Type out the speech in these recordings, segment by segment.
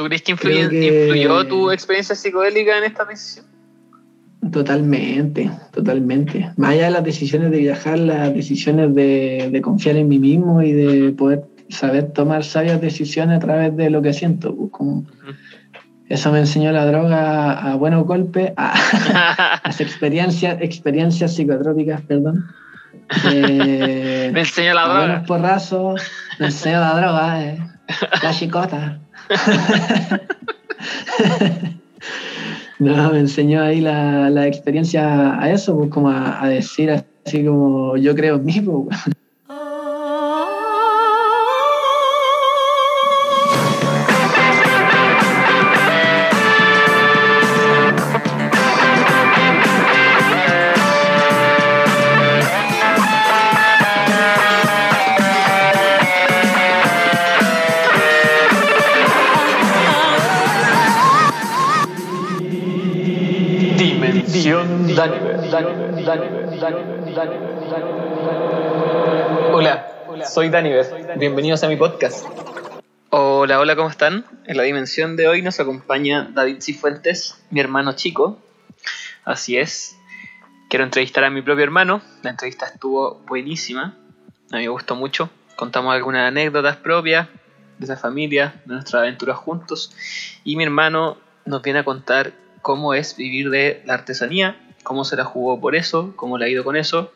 ¿Tú crees que, influyó tu experiencia psicodélica en esta decisión? Totalmente, totalmente. Más allá de las decisiones de viajar, las decisiones de, confiar en mí mismo y de poder saber tomar sabias decisiones a través de lo que siento. Pues, como, eso me enseñó la droga a, buenos golpes, a, las experiencias, experiencias psicotrópicas, perdón. Eh, me enseñó la droga. Buenos porrazos, me enseñó la droga, eh, la chicota. no, me enseñó ahí la, la experiencia a eso, pues como a, decir así como yo creo en mí. Pues, Hola, soy Daniver. Bienvenidos a mi podcast. Hola, hola, ¿cómo están? En la dimensión de hoy nos acompaña David Cifuentes, mi hermano chico. Así es. Quiero entrevistar a mi propio hermano. La entrevista estuvo buenísima. A mí me gustó mucho. Contamos algunas anécdotas propias de esa familia, de nuestra aventura juntos. Y mi hermano nos viene a contar cómo es vivir de la artesanía cómo se la jugó por eso, cómo le ha ido con eso,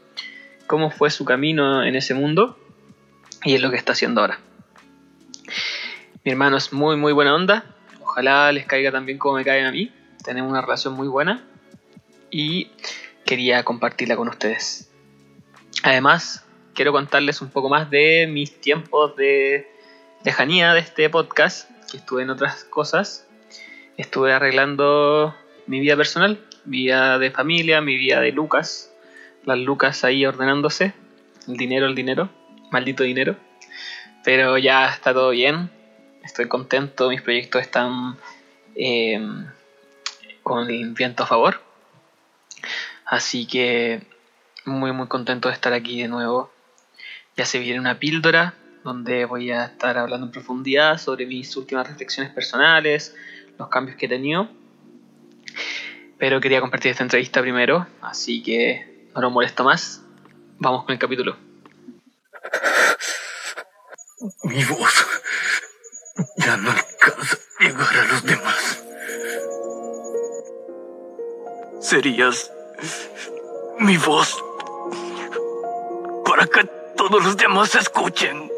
cómo fue su camino en ese mundo y es lo que está haciendo ahora. Mi hermano es muy muy buena onda, ojalá les caiga tan bien como me caen a mí, tenemos una relación muy buena y quería compartirla con ustedes. Además, quiero contarles un poco más de mis tiempos de lejanía de este podcast, que estuve en otras cosas. Estuve arreglando mi vida personal, mi vida de familia, mi vida de Lucas, las Lucas ahí ordenándose, el dinero, el dinero, maldito dinero. Pero ya está todo bien, estoy contento, mis proyectos están eh, con el viento a favor. Así que muy muy contento de estar aquí de nuevo. Ya se viene una píldora donde voy a estar hablando en profundidad sobre mis últimas reflexiones personales, los cambios que he tenido pero quería compartir esta entrevista primero, así que no lo molesto más. Vamos con el capítulo. Mi voz ya no alcanza a llegar a los demás. Serías mi voz para que todos los demás escuchen.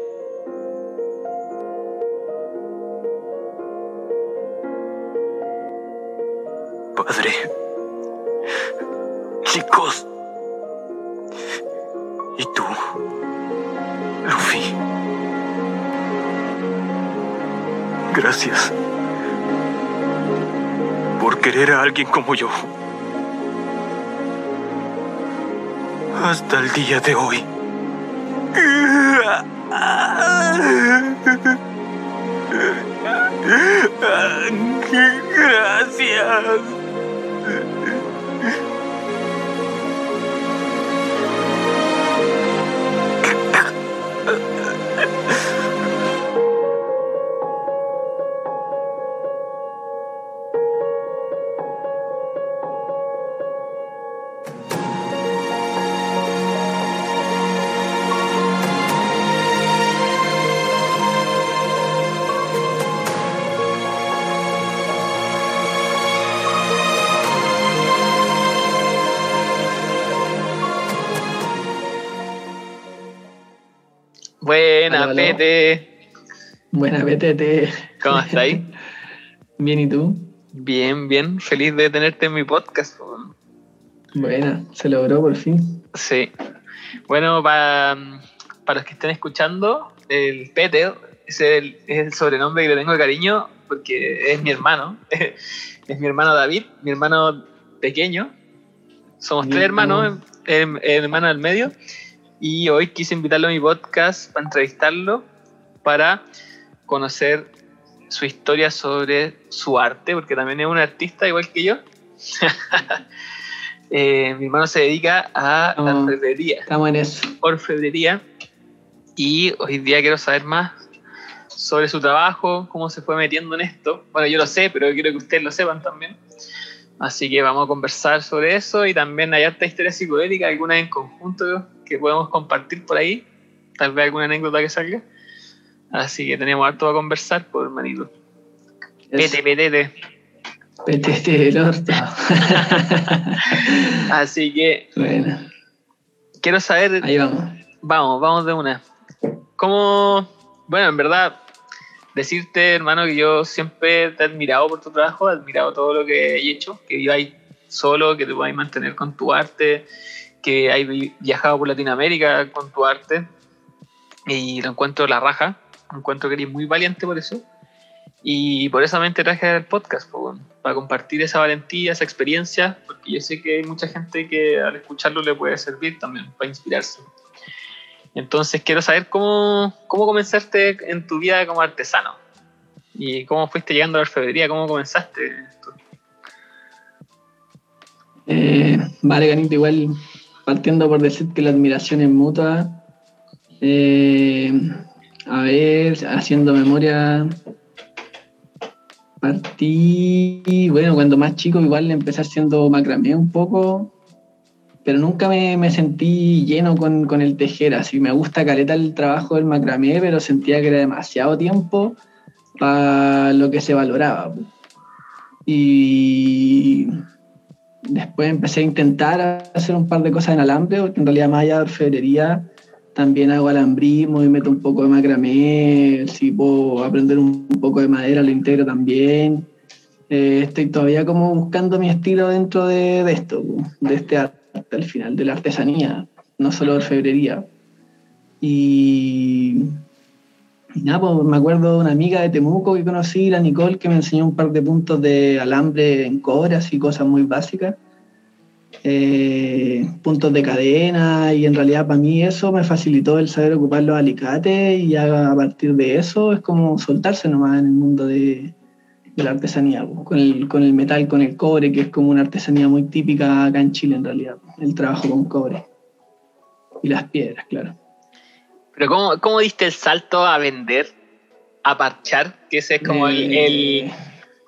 A alguien como yo. Hasta el día de hoy. Gracias. Pete. Buena, Pete. ¿Cómo estáis? bien, ¿y tú? Bien, bien. Feliz de tenerte en mi podcast. Buena, se logró por fin. Sí. Bueno, para, para los que estén escuchando, el Pete es el, es el sobrenombre que le tengo de cariño porque es mi hermano. es mi hermano David, mi hermano pequeño. Somos tres hermanos, el hermano del medio. Y hoy quise invitarlo a mi podcast para entrevistarlo, para conocer su historia sobre su arte, porque también es un artista igual que yo. Eh, mi hermano se dedica a la orfebrería. Estamos en eso. Orfebrería. Y hoy día quiero saber más sobre su trabajo, cómo se fue metiendo en esto. Bueno, yo lo sé, pero quiero que ustedes lo sepan también. Así que vamos a conversar sobre eso y también hay harta historia psicodélica, alguna en conjunto que podemos compartir por ahí. Tal vez alguna anécdota que salga. Así que tenemos harto a conversar, por pues, hermanito. Pete, petete. Petete del orto. Así que. Bueno. Quiero saber. Ahí vamos. Vamos, vamos de una. ¿Cómo.? Bueno, en verdad, decirte, hermano, que yo siempre te he admirado por tu trabajo, he admirado todo lo que he hecho, que vivas solo, que te puedas mantener con tu arte, que hay viajado por Latinoamérica con tu arte, y lo encuentro la raja, encuentro que eres muy valiente por eso, y por eso me traje el podcast, para compartir esa valentía, esa experiencia, porque yo sé que hay mucha gente que al escucharlo le puede servir también, para inspirarse. Entonces quiero saber cómo, cómo comenzaste en tu vida como artesano y cómo fuiste llegando a la orfebrería, cómo comenzaste. Eh, vale, Ganito, igual partiendo por decir que la admiración es mutua. Eh, a ver, haciendo memoria, partí, bueno, cuando más chico igual empecé haciendo macramé un poco, pero nunca me, sentí lleno con, el tejer, así me gusta caleta el trabajo del macramé, pero sentía que era demasiado tiempo para lo que se valoraba. Y después empecé a intentar hacer un par de cosas en alambre, porque en realidad más allá de orfebrería, también hago alambrismo y meto un poco de macramé, si puedo aprender un poco de madera lo integro también. Eh, estoy todavía como buscando mi estilo dentro de, esto, de este arte el final de la artesanía, no solo orfebrería. Y nada, pues me acuerdo de una amiga de Temuco que conocí, la Nicole, que me enseñó un par de puntos de alambre en cobre, y cosas muy básicas. Eh, puntos de cadena y en realidad para mí eso me facilitó el saber ocupar los alicates y a partir de eso es como soltarse nomás en el mundo de, la artesanía, con el, con el metal, con el cobre, que es como una artesanía muy típica acá en Chile en realidad, el trabajo con cobre. Y las piedras, claro. Pero ¿cómo, cómo diste el salto a vender, a parchar? Que ese es como el, eh,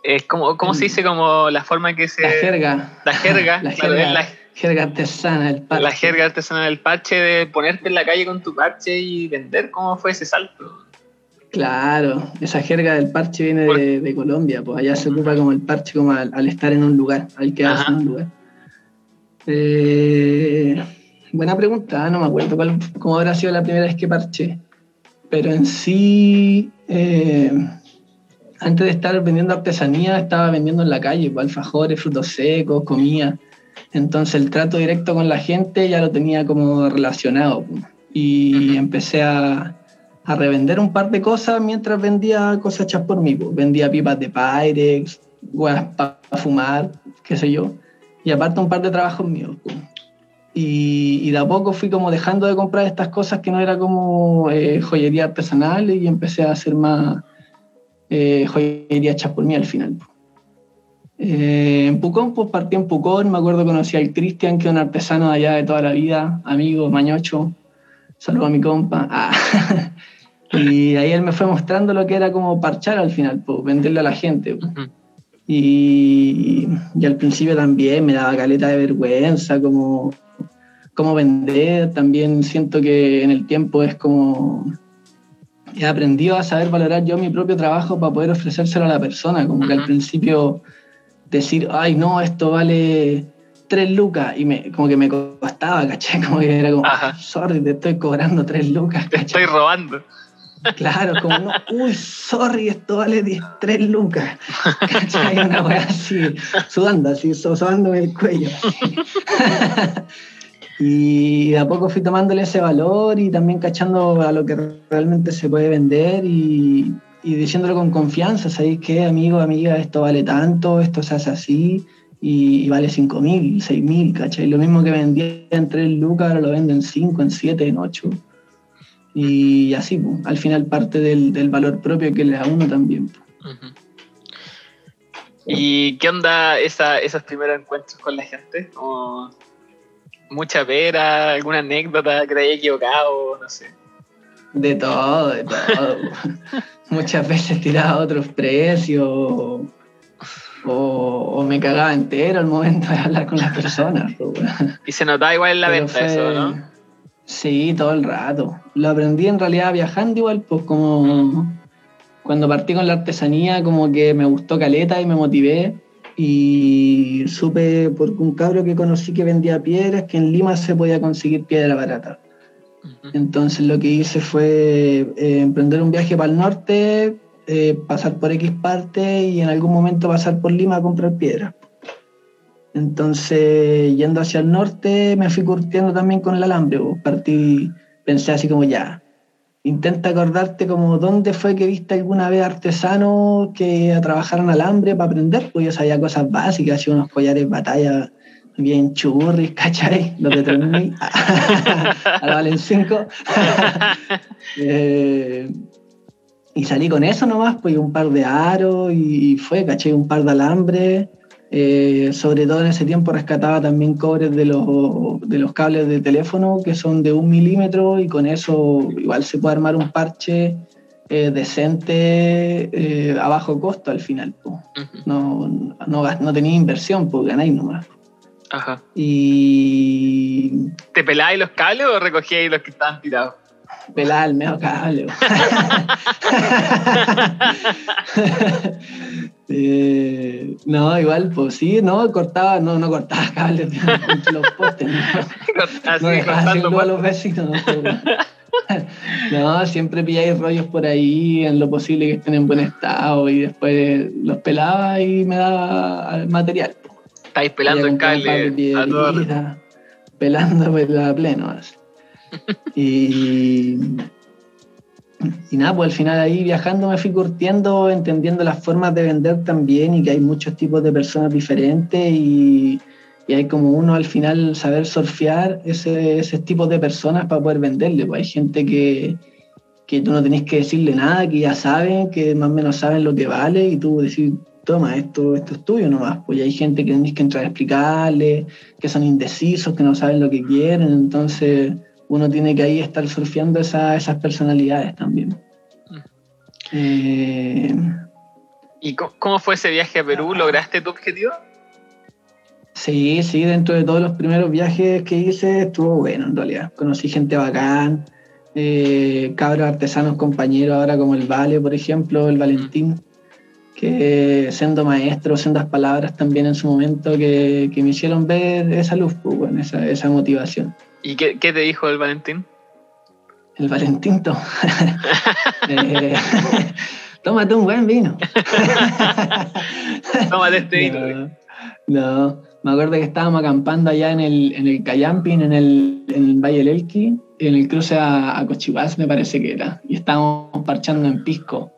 es como, ¿Cómo se dice? Como la forma que se... La jerga. La jerga. la jerga, la jerga artesana del parche. La jerga artesana del parche, de ponerte en la calle con tu parche y vender. ¿Cómo fue ese salto? Claro, esa jerga del parche viene de, Colombia, pues allá se ocupa como el parche como al, estar en un lugar, al quedarse en un lugar. Eh, buena pregunta, no me acuerdo cómo habrá sido la primera vez que parché, pero en sí, eh, antes de estar vendiendo artesanía, estaba vendiendo en la calle, pues, alfajores, frutos secos, comida. Entonces el trato directo con la gente ya lo tenía como relacionado pues, y empecé a a revender un par de cosas mientras vendía cosas hechas por mí. Pues. Vendía pipas de Pyrex, guas para fumar, qué sé yo. Y aparte un par de trabajos míos. Pues. Y, de a poco fui como dejando de comprar estas cosas que no era como eh, joyería artesanal y empecé a hacer más eh, joyería hecha por mí al final. Pues. Eh, en Pucón, pues partí en Pucón, me acuerdo conocí al Cristian, que es un artesano de allá de toda la vida, amigo, mañocho, saludo a mi compa. Ah. Y ahí él me fue mostrando lo que era como parchar al final, pues, venderle a la gente. y, y, al principio también me daba caleta de vergüenza, como, como vender. También siento que en el tiempo es como he aprendido a saber valorar yo mi propio trabajo para poder ofrecérselo a la persona. Como que al principio decir, ay, no, esto vale tres lucas y me, como que me costaba, ¿cachai? Como que era como, sorry, te estoy cobrando tres lucas. Te estoy robando. Claro, como no, uy, sorry, esto vale 10, 3 lucas. ¿Cachai? Una weá así, sudando, así, sosándome el cuello. y de a poco fui tomándole ese valor y también cachando a lo que realmente se puede vender y, diciéndolo con confianza, ¿sabéis qué, amigo, amiga? Esto vale tanto, esto se hace así y, vale 5 mil, 6 mil, ¿cachai? Lo mismo que vendía en 3 lucas, ahora lo venden en 5, en 7, en 8. Y así, al final parte del, valor propio que le da uno también. ¿Y qué onda esa, esos primeros encuentros con la gente? Mucha pera, alguna anécdota que te haya equivocado, no sé. De todo, de todo. muchas veces tiraba otros precios o, me cagaba entero al momento de hablar con las personas. y se notaba igual en la venta eso, ¿no? Sí, todo el rato. Lo aprendí en realidad viajando igual, pues como cuando partí con la artesanía, como que me gustó caleta y me motivé. Y supe por un cabro que conocí que vendía piedras que en Lima se podía conseguir piedra barata. Entonces lo que hice fue eh, emprender un viaje para el norte, eh, pasar por X parte y en algún momento pasar por Lima a comprar piedras. Entonces, yendo hacia el norte, me fui curtiendo también con el alambre. Partí, pensé así como ya, intenta acordarte como dónde fue que viste alguna vez artesanos que trabajaron alambre para aprender, pues yo sabía cosas básicas, hacía unos collares de batalla bien churris, ¿cachai? Los de 3000 a la Valen 5. Eh, y salí con eso nomás, pues un par de aros y fue, ¿cachai? Un par de alambre. Eh, sobre todo en ese tiempo rescataba también cobres de los, de los cables de teléfono que son de un milímetro y con eso igual se puede armar un parche eh, decente a bajo costo al final. no, no, no, tenía inversión, pues ganáis nomás. Ajá. Y. ¿Te peláis los cables o recogíais los que estaban tirados? Pelaba el medio cable. eh, no, igual, pues sí, no, cortaba, no, no cortaba cables los postes. No, no dejaba sin a los vecinos. No, siempre pilláis rollos por ahí en lo posible que estén en buen estado y después los pelaba y me daba material. Estáis pelando el cable todo. Pelando pues, a pleno. Y, y nada, pues al final ahí viajando me fui curtiendo, entendiendo las formas de vender también y que hay muchos tipos de personas diferentes y, y hay como uno al final saber surfear ese, ese tipo de personas para poder venderle. Pues hay gente que, que tú no tenés que decirle nada, que ya saben, que más o menos saben lo que vale y tú decir, toma, esto, esto es tuyo nomás. Pues hay gente que tenés que entrar a explicarle, que son indecisos, que no saben lo que quieren. Entonces uno tiene que ahí estar surfeando esas personalidades también. Mm. Eh, ¿Y cómo fue ese viaje a Perú? ¿Lograste tu objetivo? Sí, sí, dentro de todos los primeros viajes que hice estuvo bueno en realidad. Conocí gente bacán, eh, cabros artesanos compañeros ahora como el Vale, por ejemplo, el Valentín que siendo maestro, sendas palabras también en su momento que, me hicieron ver esa luz, pues, esa, motivación. ¿Y qué, te dijo el Valentín? El Valentín, eh, tómate un buen vino. tómate este vino. No, me acuerdo que estábamos acampando allá en el, en el Cayamping, en el, en Valle del Elqui, en el cruce a, a Cochibás, me parece que era, y estábamos parchando en Pisco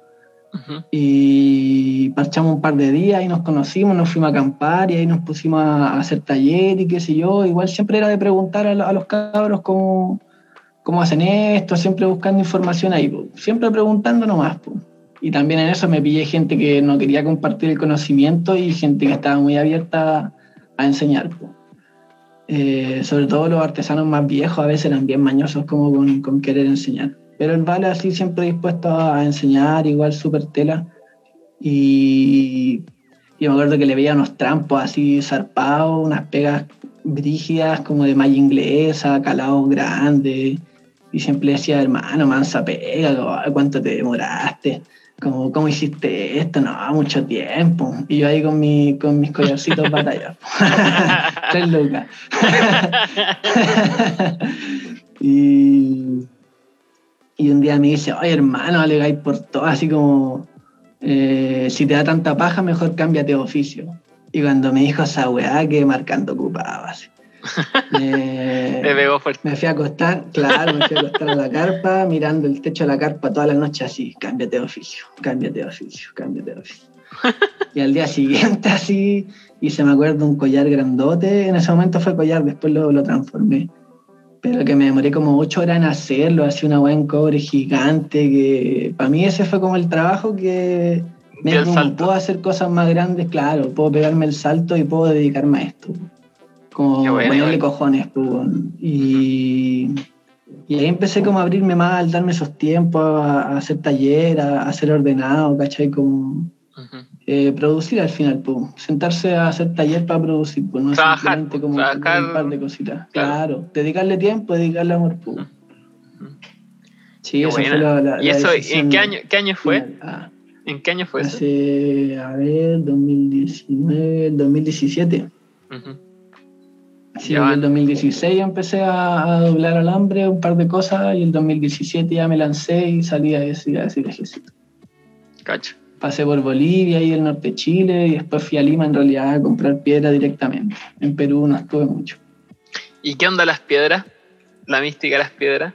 y parchamos un par de días y nos conocimos, nos fuimos a acampar y ahí nos pusimos a hacer taller y qué sé yo. Igual siempre era de preguntar a, los cabros cómo, cómo, hacen esto, siempre buscando información ahí, siempre preguntando nomás. Y también en eso me pillé gente que no quería compartir el conocimiento y gente que estaba muy abierta a enseñar. Eh, sobre todo los artesanos más viejos a veces eran bien mañosos como con querer enseñar. Pero el Vale así siempre dispuesto a enseñar, igual súper tela. Y yo me acuerdo que le veía unos trampos así zarpados, unas pegas brígidas como de malla inglesa, calados grandes. Y siempre decía, hermano, mansa pega, ¿cuánto te demoraste? Como, ¿cómo hiciste esto? No, mucho tiempo. Y yo ahí con, mi, con mis collarcitos batalla. Tres lucas. y y un día me dice, oye hermano, alegáis por todo, así como, eh, si te da tanta paja, mejor cámbiate de oficio. Y cuando me dijo esa weá, que marcando ocupado, así. Me, pegó fuerte. Me fui a acostar, claro, me fui a acostar a la carpa, mirando el techo de la carpa toda la noche así, cámbiate de oficio, cámbiate de oficio, cámbiate de oficio. y al día siguiente así, y se me acuerdo un collar grandote, en ese momento fue collar, después lo, lo transformé pero que me demoré como ocho horas en hacerlo, hacía una buen cobre gigante, que para mí ese fue como el trabajo que me dijo, puedo hacer cosas más grandes, claro, puedo pegarme el salto y puedo dedicarme a esto. Como ponerle cojones, pues, y, Y ahí empecé como a abrirme más, al darme esos tiempos, a, a hacer taller, a, a hacer ordenado, ¿cachai? Como. Eh, producir al final, pues. Sentarse a hacer taller para producir, pues no Trabajar, simplemente como trabajar, un par de cositas. claro. Claro. dedicarle tiempo, dedicarle amor, pues. Sí, Qué fue la, la- ¿Y eso en qué año, qué año fue? Ah, ¿En qué año fue eso? hace, a ver, 2019, 2017. Ujú. Sí, en el 2016 empecé a, a doblar alambre, un par de cosas, y el 2017 ya me lancé y salí a ese, a ese viajecito. Cacho. Pasé por Bolivia y el norte de Chile, y después fui a Lima en realidad a comprar piedra directamente. En Perú no estuve mucho. ¿Y qué onda las piedras? La mística de las piedras.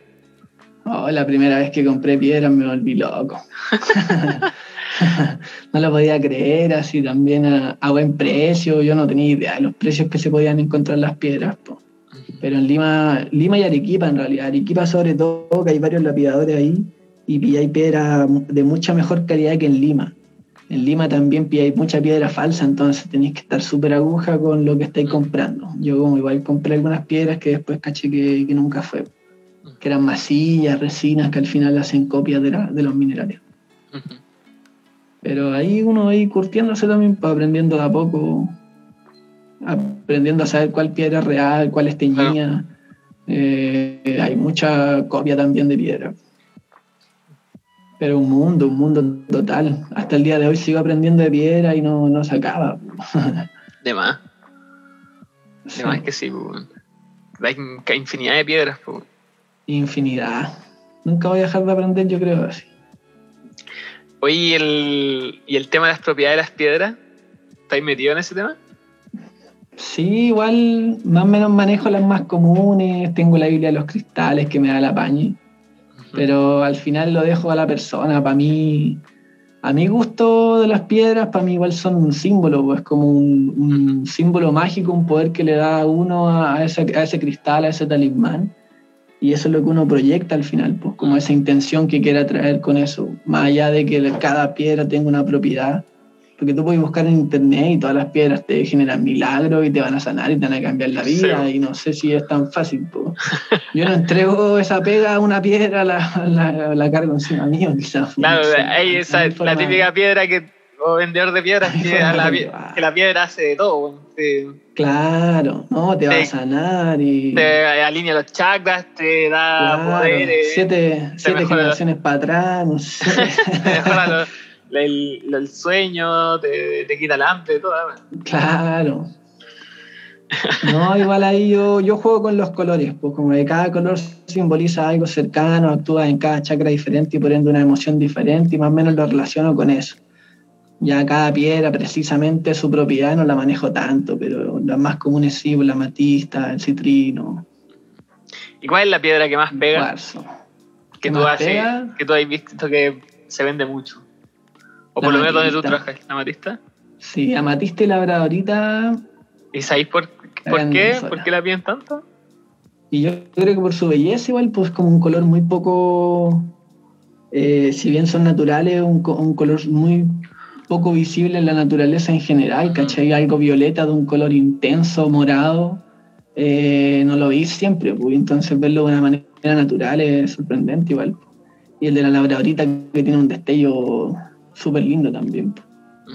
Oh, la primera vez que compré piedras me volví loco. no lo podía creer, así también a, a buen precio. Yo no tenía idea de los precios que se podían encontrar las piedras. po. Pero en Lima, Lima y Arequipa en realidad. Arequipa sobre todo, que hay varios lapidadores ahí, y pilláis piedra de mucha mejor calidad que en Lima. En Lima también pilláis mucha piedra falsa, entonces tenéis que estar súper aguja con lo que estáis comprando. Yo como igual compré algunas piedras que después caché que, que nunca fue que eran masillas, resinas que al final hacen copias de, la- de los minerales. Ujú. Pero ahí uno va ahí curtiéndose también, aprendiendo de a poco, aprendiendo a saber cuál piedra es real, cuál es teñida. Eh, hay mucha copia también de piedra. Pero un mundo, un mundo total. Hasta el día de hoy sigo aprendiendo de piedra y no, no se acaba. De más. De Sí, más que sí, pues. Hay infinidad de piedras, pues. weón. Infinidad. Nunca voy a dejar de aprender, yo creo así. Oye, ¿y el, ¿y el tema de las propiedades de las piedras? ¿Estáis metido en ese tema? Sí, igual más o menos manejo las más comunes, tengo la Biblia de los cristales que me da la pañe, pero al final lo dejo a la persona. Para mí, a mi gusto de las piedras, para mí igual son un símbolo, pues como un, un símbolo mágico, un poder que le da a uno a, a ese, a ese cristal, a ese talismán. Y eso es lo que uno proyecta al final, pues como esa intención que quiera traer con eso, más allá de que cada piedra tenga una propiedad. Porque tú puedes buscar en internet y todas las piedras te generan milagros y te van a sanar y te van a cambiar la vida. Sí. Y no sé si es tan fácil. po. Yo no entrego esa pega a una piedra, la, la, la cargo encima mío, quizás. Claro, No sé, hay esa, hay la típica piedra que, o vendedor de piedras, que, la, que piedra hace de todo, Claro, no, te va a sanar y. te alinea los chakras, te da Claro, poderes, siete, siete generaciones para atrás, no sé. te mejora el, el sueño, te, te quita el hambre, todo. weón. Claro. No, igual ahí yo, yo juego con los colores, pues como que cada color simboliza algo cercano, actúa en cada chakra diferente y por ende una emoción diferente y más o menos lo relaciono con eso. Ya cada piedra precisamente su propiedad no la manejo tanto, pero las más comunes sí, pues, la amatista, el citrino, ¿Y cuál es la piedra que más pega? cuarzo. Que ¿Qué tú, has, que tú has visto que se vende mucho. O por lo menos donde tú amatista. trabajas, la matista. Sí, amatista y labradorita ¿Y sabéis por, por qué? ¿Por qué la piden tanto? Y yo creo que por su belleza igual, pues como un color muy poco, eh, si bien son naturales, un, un color muy poco visible en la naturaleza en general, ¿cachai? Algo violeta de un color intenso, morado, eh, no lo veis siempre, pues entonces verlo de una manera natural es sorprendente igual. Y el de la labradorita que tiene un destello súper lindo también,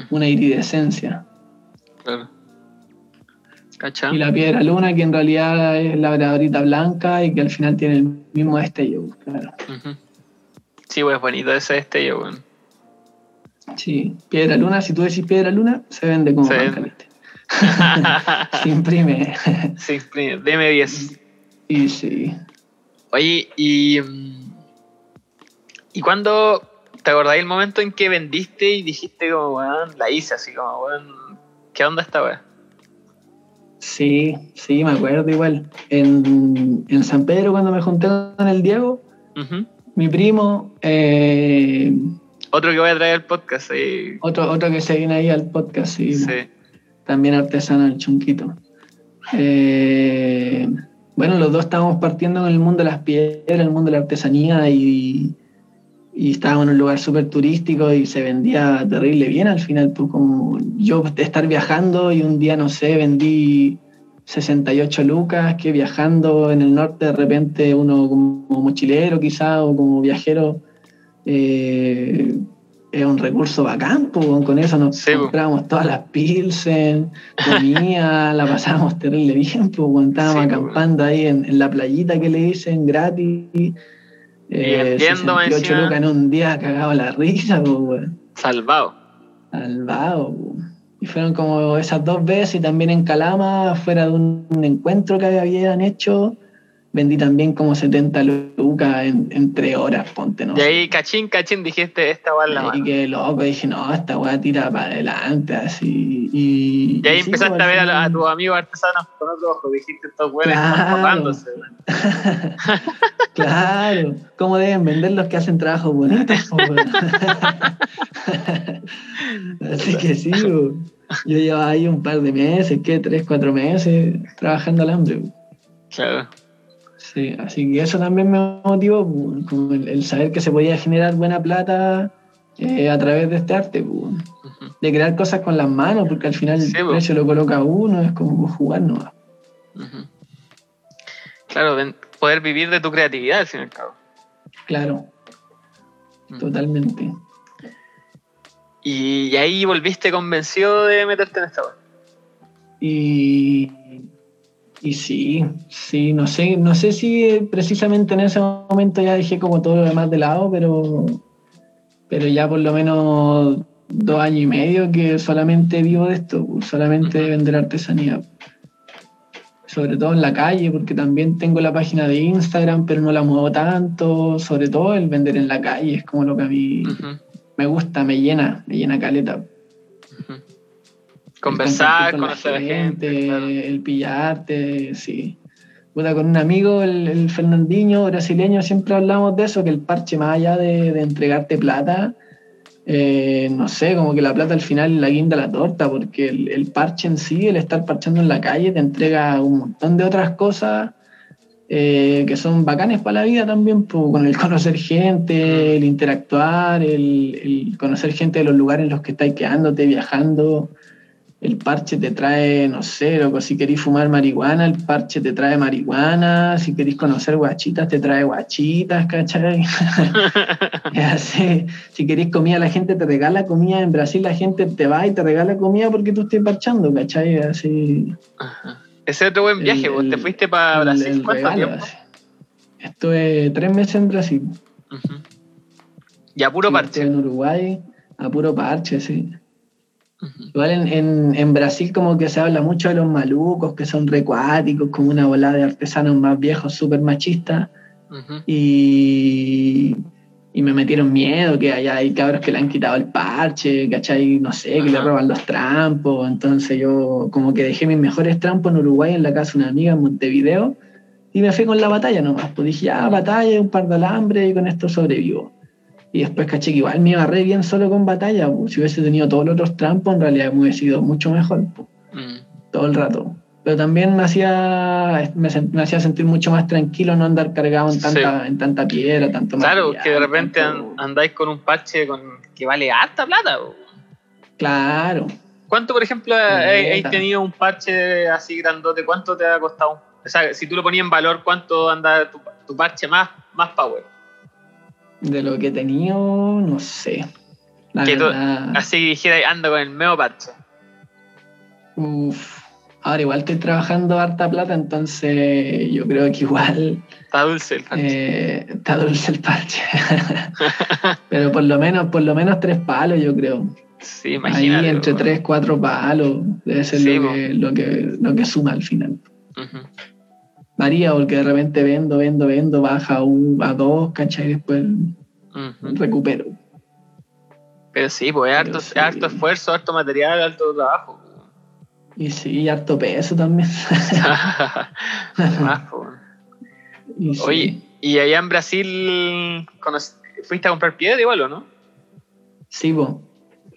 una iridescencia. Claro. ¿Cacha? Y la piedra luna que en realidad es labradorita blanca y que al final tiene el mismo destello, claro. Ujú. Sí, pues bonito ese destello, weón. Sí, piedra luna, si tú decís piedra luna, se vende como Se vende. Se imprime. sí, deme 10. y sí. Oye, y. mm, ¿Y cuándo te acordáis el momento en que vendiste y dijiste, como, weón, la hice así, como, weón, ¿qué onda esta weá? Sí, sí, me acuerdo igual. En, en San Pedro, cuando me junté con el Diego, mi primo, eh, Otro que voy a traer al podcast. eh, otro, otro que se viene ahí al podcast, sí, sí. también artesano, el chunquito. Eh, bueno, los dos estábamos partiendo en el mundo de las piedras, en el mundo de la artesanía y, y estábamos en un lugar súper turístico y se vendía terrible bien al final. Pues como yo estar viajando y un día, no sé, vendí 68 lucas, que viajando en el norte de repente uno como mochilero quizá o como viajero eh, es un recurso bacán, pues, con eso nos comprábamos todas las pilsen, comía, la pasábamos terrible bien, pues, cuando estábamos acampando ahí en, la playita que le dicen gratis. Eh, 68 lucas en un día cagado la risa, pues, Salvado. Salvado, Y fueron como esas dos veces y también en Calama, fuera de un encuentro que habían hecho, vendí también como 70 lucas en, en tres horas, ponte, ¿no? Y ahí, cachín, cachín, dijiste, esta weá la Y que loco, dije, no, esta weá tira para adelante, así. Y, y ahí empezaste pues, a ver a, a tus amigos artesanos con otros ojos, dijiste, estos weones claro. están claro, ¿cómo deben vender los que hacen trabajos bonitos? así que sí, yo llevaba ahí un par de meses, ¿qué? Tres, cuatro meses trabajando al hambre. Claro. Sí, así que eso también me motivó, como el, saber que se podía generar buena plata eh, a través de este arte, de crear cosas con las manos, porque al final el precio lo coloca uno, es como jugar nomás. Claro, poder vivir de tu creatividad al fin y al cabo. Claro, totalmente. Y, ahí volviste convencido de meterte en esta Y y sí, sí, no sé, no sé si precisamente en ese momento ya dejé como todo lo demás de lado, pero, pero ya por lo menos dos años y medio que solamente vivo de esto, solamente de vender artesanía. Sobre todo en la calle, porque también tengo la página de Instagram, pero no la muevo tanto. Sobre todo el vender en la calle es como lo que a mí me gusta, me llena, me llena caleta. Conversar, conocer a la gente. El pillarte, sí. con un amigo, el, Fernandinho brasileño, siempre hablamos de eso, que el parche más allá de, entregarte plata, eh, no sé, como que la plata al final la guinda la torta, porque el, parche en sí, el estar parchando en la calle, te entrega un montón de otras cosas eh, que son bacanes para la vida también, con el conocer gente, el interactuar, el, el, conocer gente de los lugares en los que estáis quedándote, viajando el parche te trae, no sé, loco, si queréis fumar marihuana, el parche te trae marihuana, si queréis conocer guachitas, te trae guachitas, ¿cachai? si queréis comida, la gente te regala comida, en Brasil la gente te va y te regala comida porque tú estés parchando, ¿cachai? Así. Ese es otro buen viaje, vos te fuiste para Brasil, ¿cuánto tiempo? Estuve tres meses en Brasil. Y a puro parche. En Uruguay, a puro parche, sí. Igual en, en, Brasil como que se habla mucho de los malucos, que son recuáticos, como una bola de artesanos más viejos, súper machistas. y, y, me metieron miedo, que allá hay cabros que le han quitado el parche, ¿cachai? No sé, que le roban los trampos. Entonces yo como que dejé mis mejores trampos en Uruguay, en la casa de una amiga en Montevideo, y me fui con la batalla nomás. Pues dije, ya, batalla, un par de alambre y con esto sobrevivo. Y después caché que igual me iba re bien solo con batalla. Si hubiese tenido todos los otros trampos, en realidad me hubiese sido mucho mejor. Mm. Todo el rato. Pero también me hacía, me, hacía sentir mucho más tranquilo no andar cargado en tanta, en tanta piedra, tanto Claro, que de repente andáis con un parche con, que vale harta plata. Claro. ¿Cuánto, por ejemplo, has tenido un parche así grandote? ¿Cuánto te ha costado? O sea, si tú lo ponías en valor, ¿cuánto anda tu, tu parche más, más power? De lo que he tenido, no sé. que tú, así dijera, ando con el medio parche. Uf. Ahora igual estoy trabajando harta plata, entonces yo creo que igual. Está dulce el parche. Eh, está dulce el parche. Pero por lo menos, por lo menos tres palos, yo creo. Sí, imagínate. Ahí entre tres, cuatro palos. Debe ser lo, que, lo, que, lo que suma al final. María, porque de repente vendo, vendo, vendo, baja a, un, a dos, ¿cachai? Y después recupero. Pero sí, pues harto, harto esfuerzo, harto material, harto trabajo. Y sí, harto peso también. Oye, ¿y allá en Brasil fuiste a comprar piedra igual o no? Sí, pues.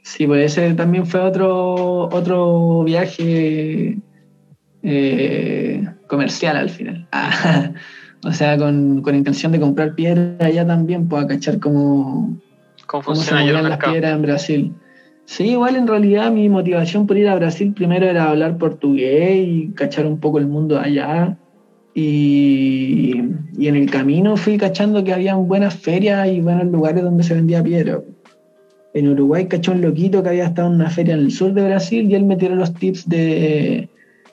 Sí, pues ese también fue otro, otro viaje eh, comercial al final. Ah, o sea, con, con, intención de comprar piedra allá también, a cachar cómo, cómo, funcionan las piedras en Brasil. Sí, igual en realidad mi motivación por ir a Brasil primero era hablar portugués y cachar un poco el mundo allá. Y, y en el camino fui cachando que había buenas ferias y buenos lugares donde se vendía piedra. En Uruguay cachó un loquito que había estado en una feria en el sur de Brasil y él me tiró los tips de,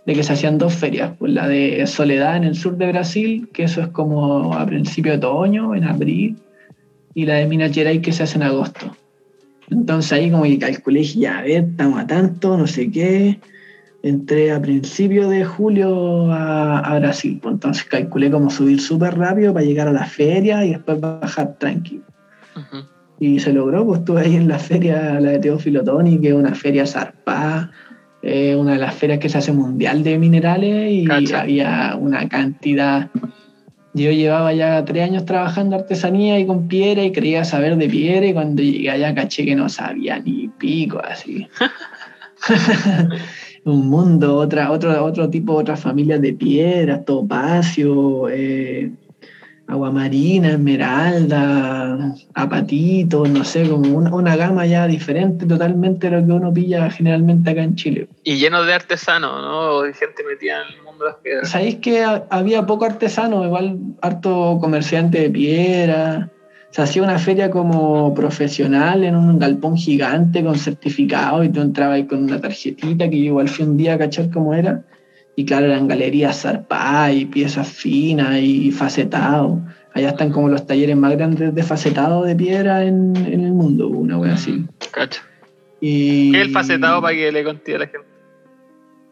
de que se hacían dos ferias, pues la de Soledad en el sur de Brasil, que eso es como a principio de otoño, en abril, y la de Minas Gerais que se hace en agosto. Entonces ahí como que calculé, ya, a ver, estamos a tanto, no sé qué. Entré a principios de julio a, Brasil, pues entonces calculé como subir súper rápido para llegar a la feria y después bajar tranquilo. Y se logró, pues estuve ahí en la feria, la de Teófilo Toni, que es una feria zarpada, eh, una de las ferias que se hace mundial de minerales y había una cantidad. Yo llevaba ya tres años trabajando artesanía y con piedra y creía saber de piedra y cuando llegué allá caché que no sabía ni pico así. Un mundo, otra, otro, otro tipo, otras familias de piedras, topacio, eh, aguamarina, esmeralda, apatito, no sé, como una, gama ya diferente totalmente de lo que uno pilla generalmente acá en Chile. Y lleno de artesanos, ¿no? De gente metida en el mundo de las piedras. Sabéis que había poco artesano, igual harto comerciante de piedra. Se hacía una feria como profesional en un galpón gigante con certificado y tú entrabas ahí con una tarjetita que yo igual fui un día a cachar cómo era y claro, eran galerías zarpadas y piezas finas y facetado. Allá están como los talleres más grandes de facetado de piedra en, el mundo, una wea así. Mm, cacho. Y, ¿Qué es el facetado para que le conté a la gente?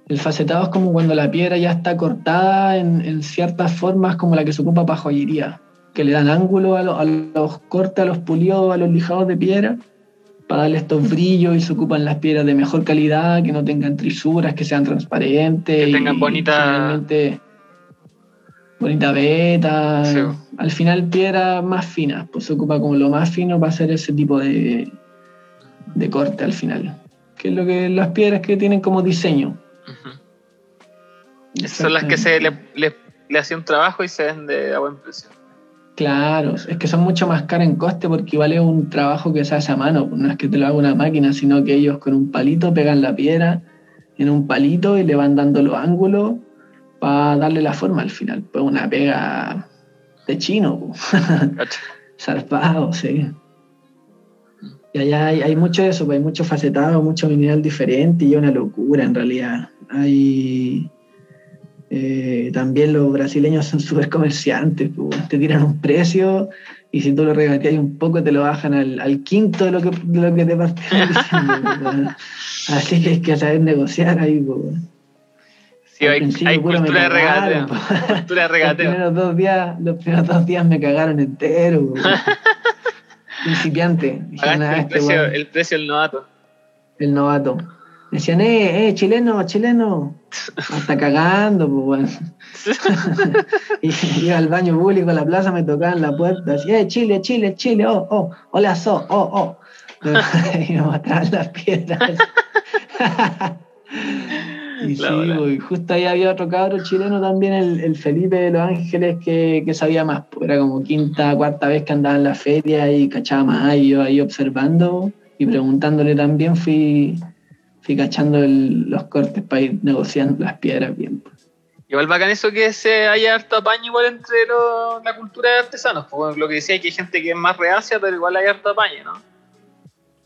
El facetado es como cuando la piedra ya está cortada en, ciertas formas como la que se ocupa para joyería, que le dan ángulo a, a los cortes, a los pulidos, a los lijados de piedra para darle estos brillos y se ocupan las piedras de mejor calidad, que no tengan trisuras, que sean transparentes. Que tengan bonita... Bonita beta. Al final piedras más finas, pues se ocupa como lo más fino para hacer ese tipo de, de corte al final. Que es lo que las piedras que tienen como diseño. Son las que se le, le, un trabajo y se vende a buen precio. Claro, es que son mucho más caros en coste porque vale un trabajo que se hace a mano, no es que te lo haga una máquina, sino que ellos con un palito pegan la piedra en un palito y le van dando los ángulos para darle la forma al final. Pues una pega de chino, zarpado, sí. Y allá hay, mucho de eso, pues hay mucho facetado, mucho mineral diferente y es una locura en realidad. Hay eh, también los brasileños son súper comerciantes, pues, te tiran un precio y si tú lo regateas un poco te lo bajan al, quinto de lo que, de lo que te partieron pues, Así que hay que saber negociar ahí. Pues, sí, hay, hay cultura, de regateo, cultura de regateo. Los primeros dos días, los primeros dos días me cagaron entero. Principiante. El, este precio, el precio del novato. El novato. Decían, eh, eh, chileno, chileno. Hasta cagando, pues bueno. y iba al baño público a la plaza, me tocaban la puerta, decía, eh, Chile, Chile, Chile, oh, oh, hola, so, oh, oh. y me mataban las piedras. y sí, pues, justo ahí había otro cabro chileno también, el, Felipe de Los Ángeles, que, que, sabía más. Pues era como quinta, cuarta vez que andaba en la feria y cachaba más. Y yo ahí observando y preguntándole también fui fui cachando los cortes para ir negociando las piedras bien. Igual bacán eso que se haya harto apaño igual entre la cultura de artesanos. Pues, lo que decía que hay gente que es más reacia, pero igual hay harto apaño, ¿no?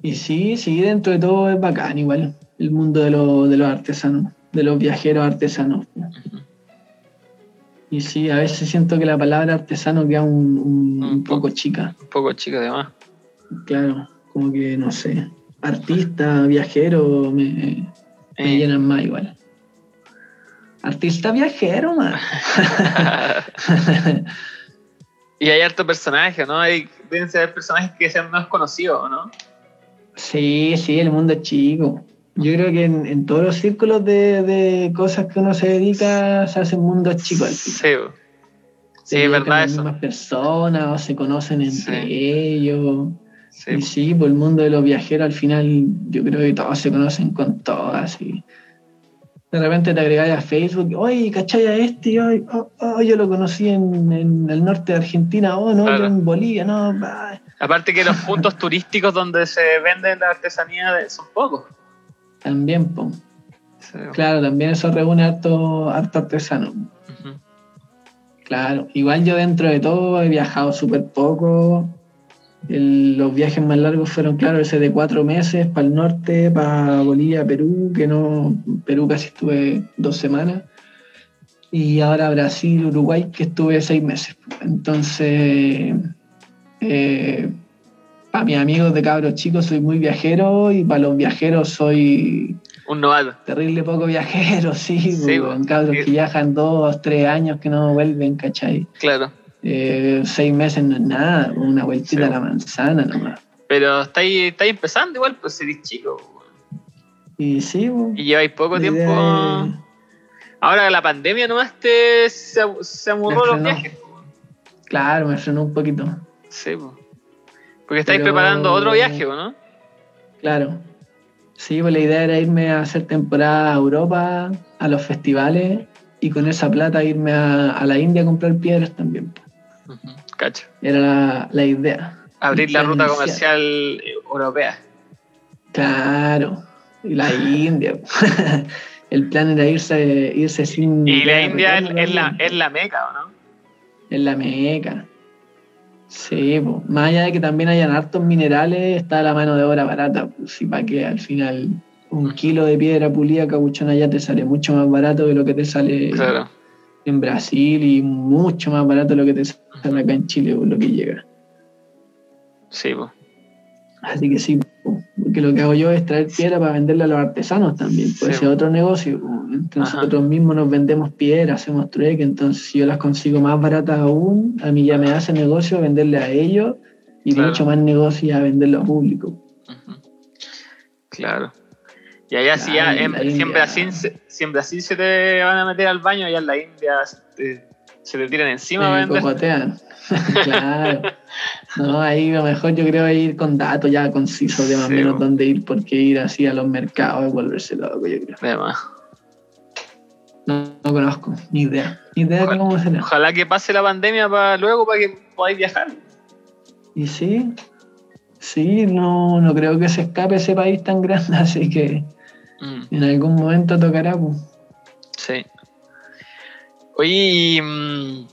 Y sí, sí, dentro de todo es bacán igual el mundo de, de los artesanos, de los viajeros artesanos. Y sí, a veces siento que la palabra artesano queda un, un poco chica. Un poco chica además. Claro, como que no sé artista, viajero, me, eh. llenan más igual. Artista viajero, man. y hay harto personaje, ¿no? Hay, deben ser personajes que sean más conocidos, ¿no? Sí, sí, el mundo es chico. Yo creo que en, todos los círculos de, cosas que uno se dedica se hacen mundos chicos. Sí, sí, es verdad eso. Las personas o se conocen entre ellos. Sí. sí, por el mundo de los viajeros al final yo creo que todos se conocen con todas. Y de repente te agregas a Facebook, oye, ¿cachai a este? Oh, oh, yo lo conocí en, el norte de Argentina, oh, no, yo en Bolivia, no. Aparte que los puntos turísticos donde se venden la artesanía son pocos. También, po. Claro, también eso reúne harto, harto artesano. Claro, igual yo dentro de todo he viajado súper poco. Los viajes más largos fueron, claro, ese de cuatro meses para el norte, para Bolivia, Perú, que no, Perú casi estuve dos semanas. Y ahora Brasil, Uruguay, que estuve seis meses. Entonces, eh, para mis amigos de cabros chicos soy muy viajero y para los viajeros soy un novato. Terrible poco viajero, sí. sí cabros que viajan dos, tres años que no vuelven, ¿cachai? Claro. Eh, seis meses no es nada, una vueltita a la manzana nomás. Pero estáis, estáis empezando igual, pues eres chico. Y sí, Y lleváis poco tiempo. Ahora la pandemia nomás te se, se amurró los viajes. Claro, me frenó un poquito. Sí, pues. Porque estáis preparando otro viaje, ¿no? Claro. Sí, pues la idea era irme a hacer temporada a Europa, a los festivales, y con esa plata irme a, la India a comprar piedras también. Cacho. Era la, idea. Abrir la ruta comercial europea. Claro, y la India. El plan era irse, irse sin... Y la India es, la, es la meca, ¿o no? Es la meca. Sí, más allá de que también hayan hartos minerales, está la mano de obra barata. Pues, y para que al final un kilo de piedra pulida cabuchona ya te sale mucho más barato de lo que te sale en Brasil y mucho más barato de lo que te sale acá en Chile, por lo que llega. Sí, pues. Así que sí, porque lo que hago yo es traer piedra para venderla a los artesanos también. Puede ser otro negocio. Entonces nosotros mismos nos vendemos piedra, hacemos trueque. Entonces, si yo las consigo más baratas aún, a mí ya me hace negocio venderle a ellos y mucho más negocio ya venderlo a público. Claro. Y allá, si ya siempre, así, siempre así se te van a meter al baño, allá en la India se te tiran encima. claro. No, ahí lo mejor yo creo ir con datos ya concisos de más o menos dónde ir, porque ir así a los mercados y volverse loco, yo creo. No, no, conozco, ni idea. Ni idea ojalá, cómo será. Ojalá que pase la pandemia para luego para que podáis viajar. Y sí, sí, no, no creo que se escape ese país tan grande, así que mm. en algún momento tocará. Pues. Sí. Oye, mm,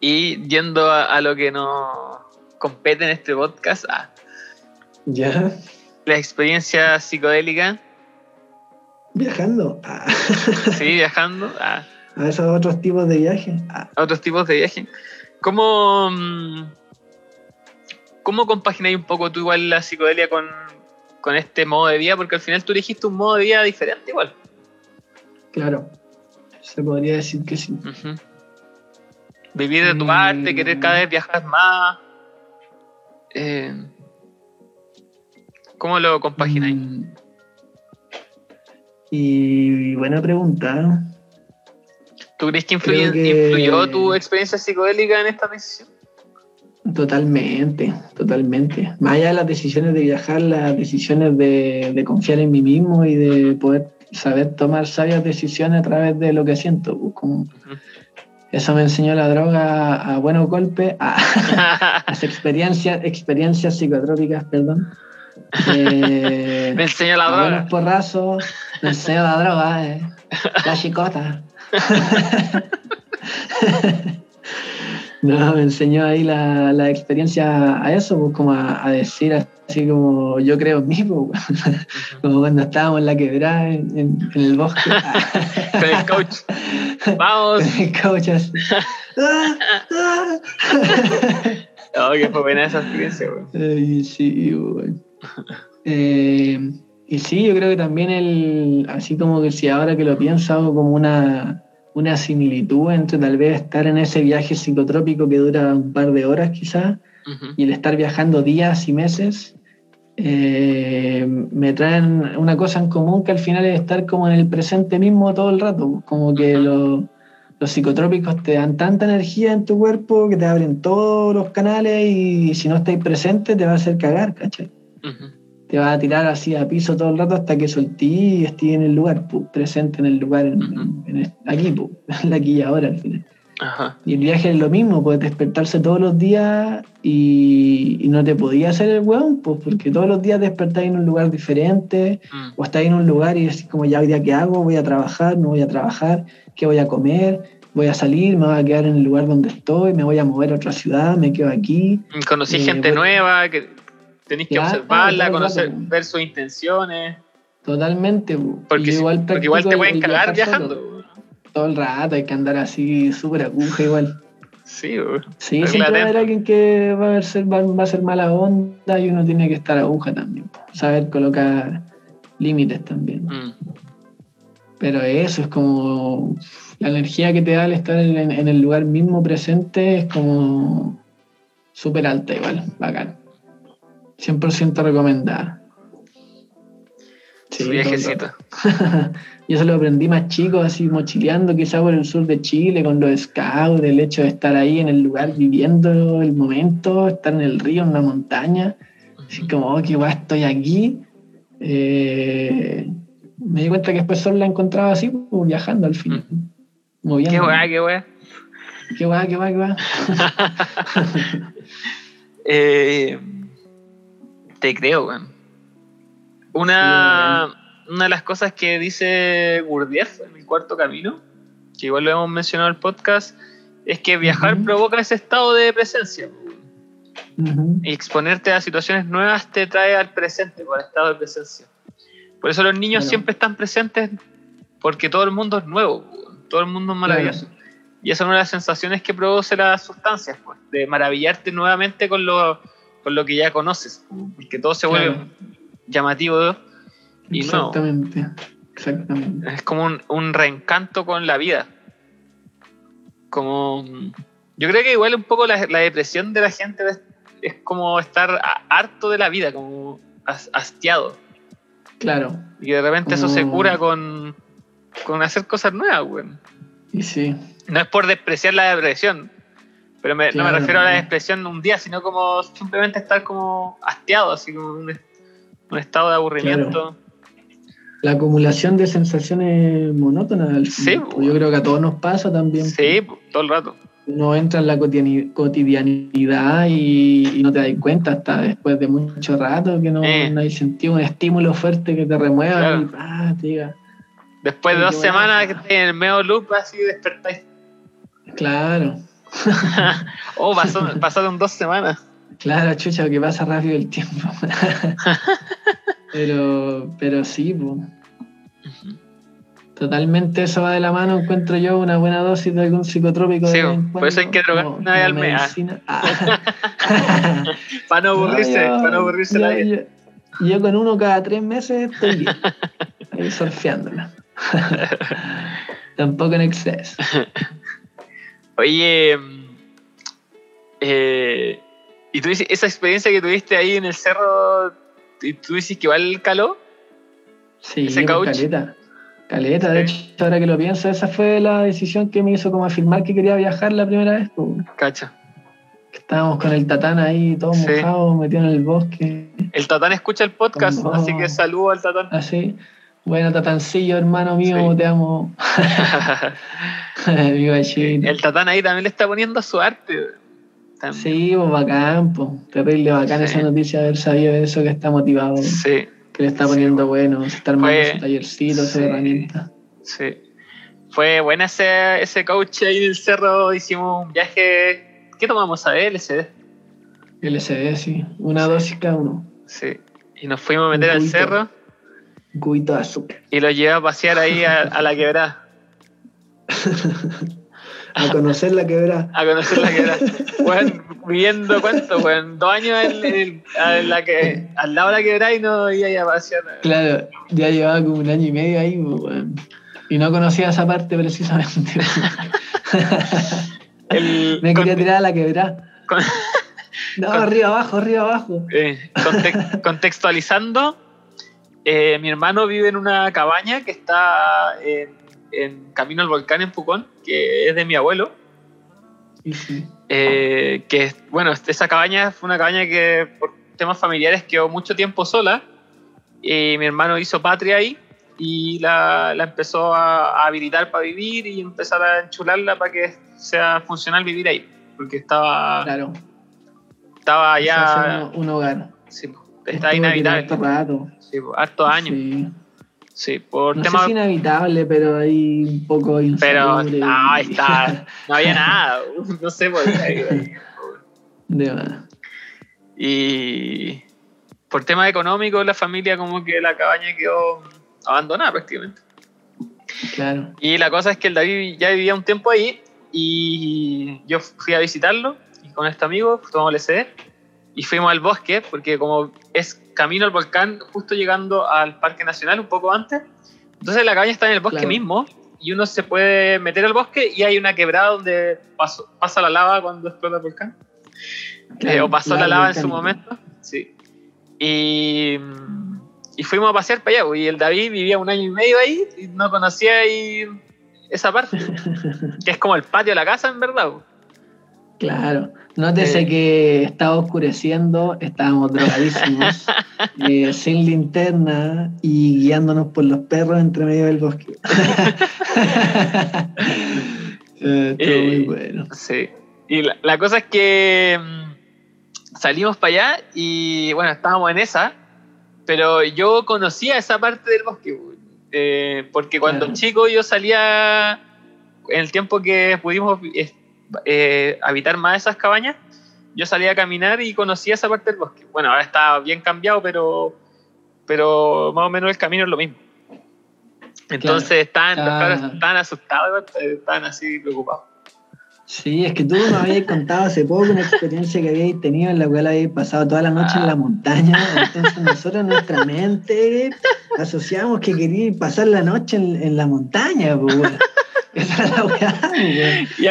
y yendo a, lo que nos compete en este podcast, ah, ¿Ya? la experiencia psicodélica. ¿Viajando? Ah. Sí, viajando. Ah. A esos otros tipos de viaje. Ah. Otros tipos de viaje. ¿Cómo, mm, cómo compagináis un poco tú igual la psicodelia con, con este modo de vida? Porque al final tú elegiste un modo de vida diferente igual. Claro, se podría decir que sí. Vivir de tu arte, querer cada vez viajar más. Eh, ¿Cómo lo compagináis? Mm. Y buena pregunta. ¿Tú crees que, influyó tu experiencia psicodélica en esta decisión? Totalmente, totalmente. Más allá de las decisiones de viajar, las decisiones de, confiar en mí mismo y de poder saber tomar sabias decisiones a través de lo que siento. Pues, eso me enseñó la droga a buenos golpes, a las experiencias, experiencias psicotrópicas, perdón. Eh, me enseñó la droga. Buenos porrazos, me enseñó la droga, eh. la chicota. No, me enseñó ahí la, la experiencia a eso, pues como a, decir así como yo creo en mí, pues, como cuando estábamos en la quebrada en, el bosque. Con el coach. Vamos. Con el coach así. oh, que fue buena esa experiencia, güey. sí, güey. Eh, y sí, yo creo que también el, así como que si ahora que lo pienso, hago como una, una similitud entre tal vez estar en ese viaje psicotrópico que dura un par de horas quizás y el estar viajando días y meses, eh, me traen una cosa en común que al final es estar como en el presente mismo todo el rato, como que los psicotrópicos te dan tanta energía en tu cuerpo que te abren todos los canales y si no estáis presente te va a hacer cagar, ¿cachai? Te va a tirar así a piso todo el rato hasta que soltí y estés en el lugar, presente en el lugar, en, aquí, aquí y ahora al final. Ajá. Y el viaje es lo mismo, puedes despertarse todos los días y, y no te podía hacer el weón, pues porque todos los días despertáis en un lugar diferente Mm. o estáis en un lugar y decís como ya hoy día qué hago, voy a trabajar, no voy a trabajar, qué voy a comer, voy a salir, me voy a quedar en el lugar donde estoy, me voy a mover a otra ciudad, me quedo aquí. Conocí Eh, gente nueva, que tenéis que Claro, observarla, conocer, ver sus intenciones. Totalmente. po. Porque, si- igual porque igual te pueden cagar viajando. Todo el rato hay que andar así súper aguja igual. Sí, weón. Sí, siempre va a haber alguien que va a, ser, va, va a ser mala onda y uno tiene que estar aguja también. Saber colocar límites también. Mm. Pero eso es como la energía que te da al estar en, en el lugar mismo presente es como súper alta igual, bacán. 100% recomendada. El viajecito. Yo eso lo aprendí más chico, así mochileando quizá por el sur de Chile, con los scouts, el hecho de estar ahí en el lugar viviendo el momento, estar en el río, en una montaña, así como, oh, qué guay, estoy aquí. Eh, me di cuenta que después solo la encontraba así, pues, viajando al fin. Moviendo. Qué weá, qué weá. Qué guay, qué guay, qué guay. Eh, te creo, weón. Una, una de las cosas que dice Gurdjieff en el cuarto camino, que igual lo hemos mencionado en el podcast, es que viajar provoca ese estado de presencia. Y exponerte a situaciones nuevas te trae al presente, al estado de presencia. Por eso los niños Bueno. siempre están presentes porque todo el mundo es nuevo, todo el mundo es maravilloso. Y esa es una de las sensaciones que produce las sustancias, pues, de maravillarte nuevamente con lo, con lo que ya conoces, porque todo se vuelve Claro. llamativo y. Exactamente. Exactamente. Es como un, un reencanto con la vida. Como. Yo creo que igual un poco la, la depresión de la gente es, como estar a- harto de la vida, como has- hastiado. Claro. Y de repente eso se Como- cura con, con hacer cosas nuevas, weón. Y sí. No es por despreciar la depresión, pero me- no me refiero a la depresión un día, sino como simplemente estar como hastiado, así como un, un estado de aburrimiento. La acumulación de sensaciones monótonas Sí, pues yo creo que a todos nos pasa también. Sí, todo el rato. Uno entra en la cotidiani- cotidianidad y, y no te das cuenta hasta después de mucho rato que no, Eh. no hay sentido un estímulo fuerte que te remueva Claro. y ah, te diga, Después de dos semanas que en el medio loop, así despertáis. claro, Oh, pasó- pasaron dos semanas. claro, chucha, que pasa rápido el tiempo. pero, pero sí, pues. Totalmente eso va de la mano, encuentro yo una buena dosis de algún psicotrópico. Sí, de por eso hay cuando, que drogar una vez al mes, ah. Ah. Para no aburrirse, No, yo- para no aburrirse yo, la vida. yo- yo con uno cada tres meses estoy bien. Ahí surfeándola. Tampoco en exceso. Oye, mm, eh, ¿y tú dices, esa experiencia que tuviste ahí en el cerro, y tú dices que igual caló? Sí, Ese pues, couch. caleta. Caleta, de hecho, ahora que lo pienso, esa fue la decisión que me hizo como afirmar que quería viajar la primera vez. pues. Cacha. Estábamos con el tatán ahí, todos Sí. mojados, metidos en el bosque. El Tatán escucha el podcast, Oh. así que saludo al Tatán. Así. Bueno, tatancillo, hermano mío, Sí. te amo. El Tatán ahí también le está poniendo su arte. También. Sí, pues bacán, pues. Terrible bacán Sí. esa noticia, haber sabido eso, que está motivado, Sí, que le está Sí, poniendo bueno, se está armando Fue- su tallercito, su herramienta. sí. Fue buena ese, ese coach ahí en el cerro. Hicimos un viaje. ¿Qué tomamos a ver? LSD. LSD, sí. Una dosis cada uno. Sí. Y nos fuimos a meter al cerro Un cubito de azúcar. y lo llevé a pasear ahí a, a la quebrada. A conocer la quebrada. A conocer la quebrada. Bueno, viviendo cuánto, bueno, dos años en, la que, al lado de la quebrada y no iba a pasear. Claro, ya llevaba como un año y medio ahí, pues, weón. Y no conocía esa parte precisamente. El, Me con- quería tirar a la quebrada. con- No, con- arriba abajo, arriba abajo. eh, conte- contextualizando, eh, mi hermano vive en una cabaña que está en, en Camino al Volcán en Pucón, que es de mi abuelo. Sí. Eh, que bueno, esa cabaña fue una cabaña que por temas familiares quedó mucho tiempo sola y mi hermano hizo patria ahí y la, la empezó a, a habilitar para vivir y empezar a enchularla para que sea funcional vivir ahí, porque estaba, Claro. estaba ya, un, un hogar. sí, Estuvo inhabitable. Sí, hartos años, Sí. sí, por No tema, sé si inhabitable, pero hay un poco pero no, está, no había nada, no sé por qué. de más. Y por tema económico, la familia como que la cabaña quedó abandonada prácticamente. Claro. Y la cosa es que el David ya vivía un tiempo ahí y yo fui a visitarlo y con este amigo tomamos el SD y fuimos al bosque porque como es camino al volcán justo llegando al Parque Nacional un poco antes, entonces la cabaña está en el bosque Claro. mismo y uno se puede meter al bosque y hay una quebrada donde paso- pasa la lava cuando explota el volcán. Eh, Claro, o pasó la lava en su momento. Sí. Y, y fuimos a pasear para allá. pues, Y el David vivía un año y medio ahí y no conocía ahí esa parte. que es como el patio de la casa, en verdad. Claro. Nótese Eh. que estaba oscureciendo, estábamos drogadísimos, eh, sin linterna y guiándonos por los perros entre medio del bosque. Eh, estuvo Eh, muy bueno. Sí. Y la, la cosa es que mm, salimos para allá y bueno, estábamos en esa, pero yo conocía esa parte del bosque. eh, porque cuando Claro. chico yo salía, en el tiempo que pudimos eh, habitar más esas cabañas, yo salía a caminar y conocía esa parte del bosque. Bueno, ahora está bien cambiado, pero, pero más o menos el camino es lo mismo. Entonces estaban, los Ah. cabros estaban asustados, eh, estaban así preocupados. Sí, es que tú nos habías contado hace poco una experiencia que habíais tenido en la cual habíais pasado toda la noche en la montaña. Entonces nosotros en nuestra mente asociamos que queríais pasar la noche en, en la montaña, pues. Esa era la weá,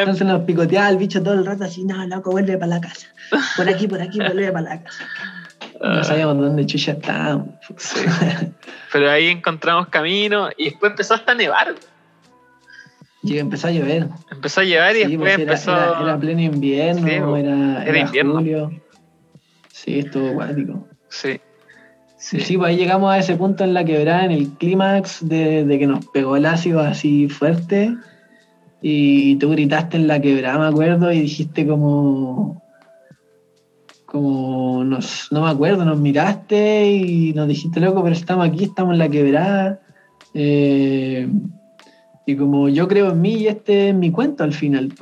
Entonces nos picoteaba el bicho todo el rato así, no, loco, vuelve para la casa. Por aquí, por aquí, vuelve para la casa. No sabíamos dónde chucha estábamos. Sí. Pero ahí encontramos camino y después empezó hasta a nevar. Y empezó a llover. Empezó a llevar y Sí, después era, empezó. era- era pleno invierno, Sí, era, era era invierno. julio. Sí, estuvo acuático. Sí. Sí. Sí. pues ahí llegamos a ese punto en la quebrada, en el clímax de, de que nos pegó el ácido así fuerte. Y tú gritaste en la quebrada, me acuerdo, y dijiste como. Como. Nos, no me acuerdo, nos miraste y nos dijiste, loco, pero estamos aquí, estamos en la quebrada. Eh, y como yo creo en mí y este es mi cuento al final.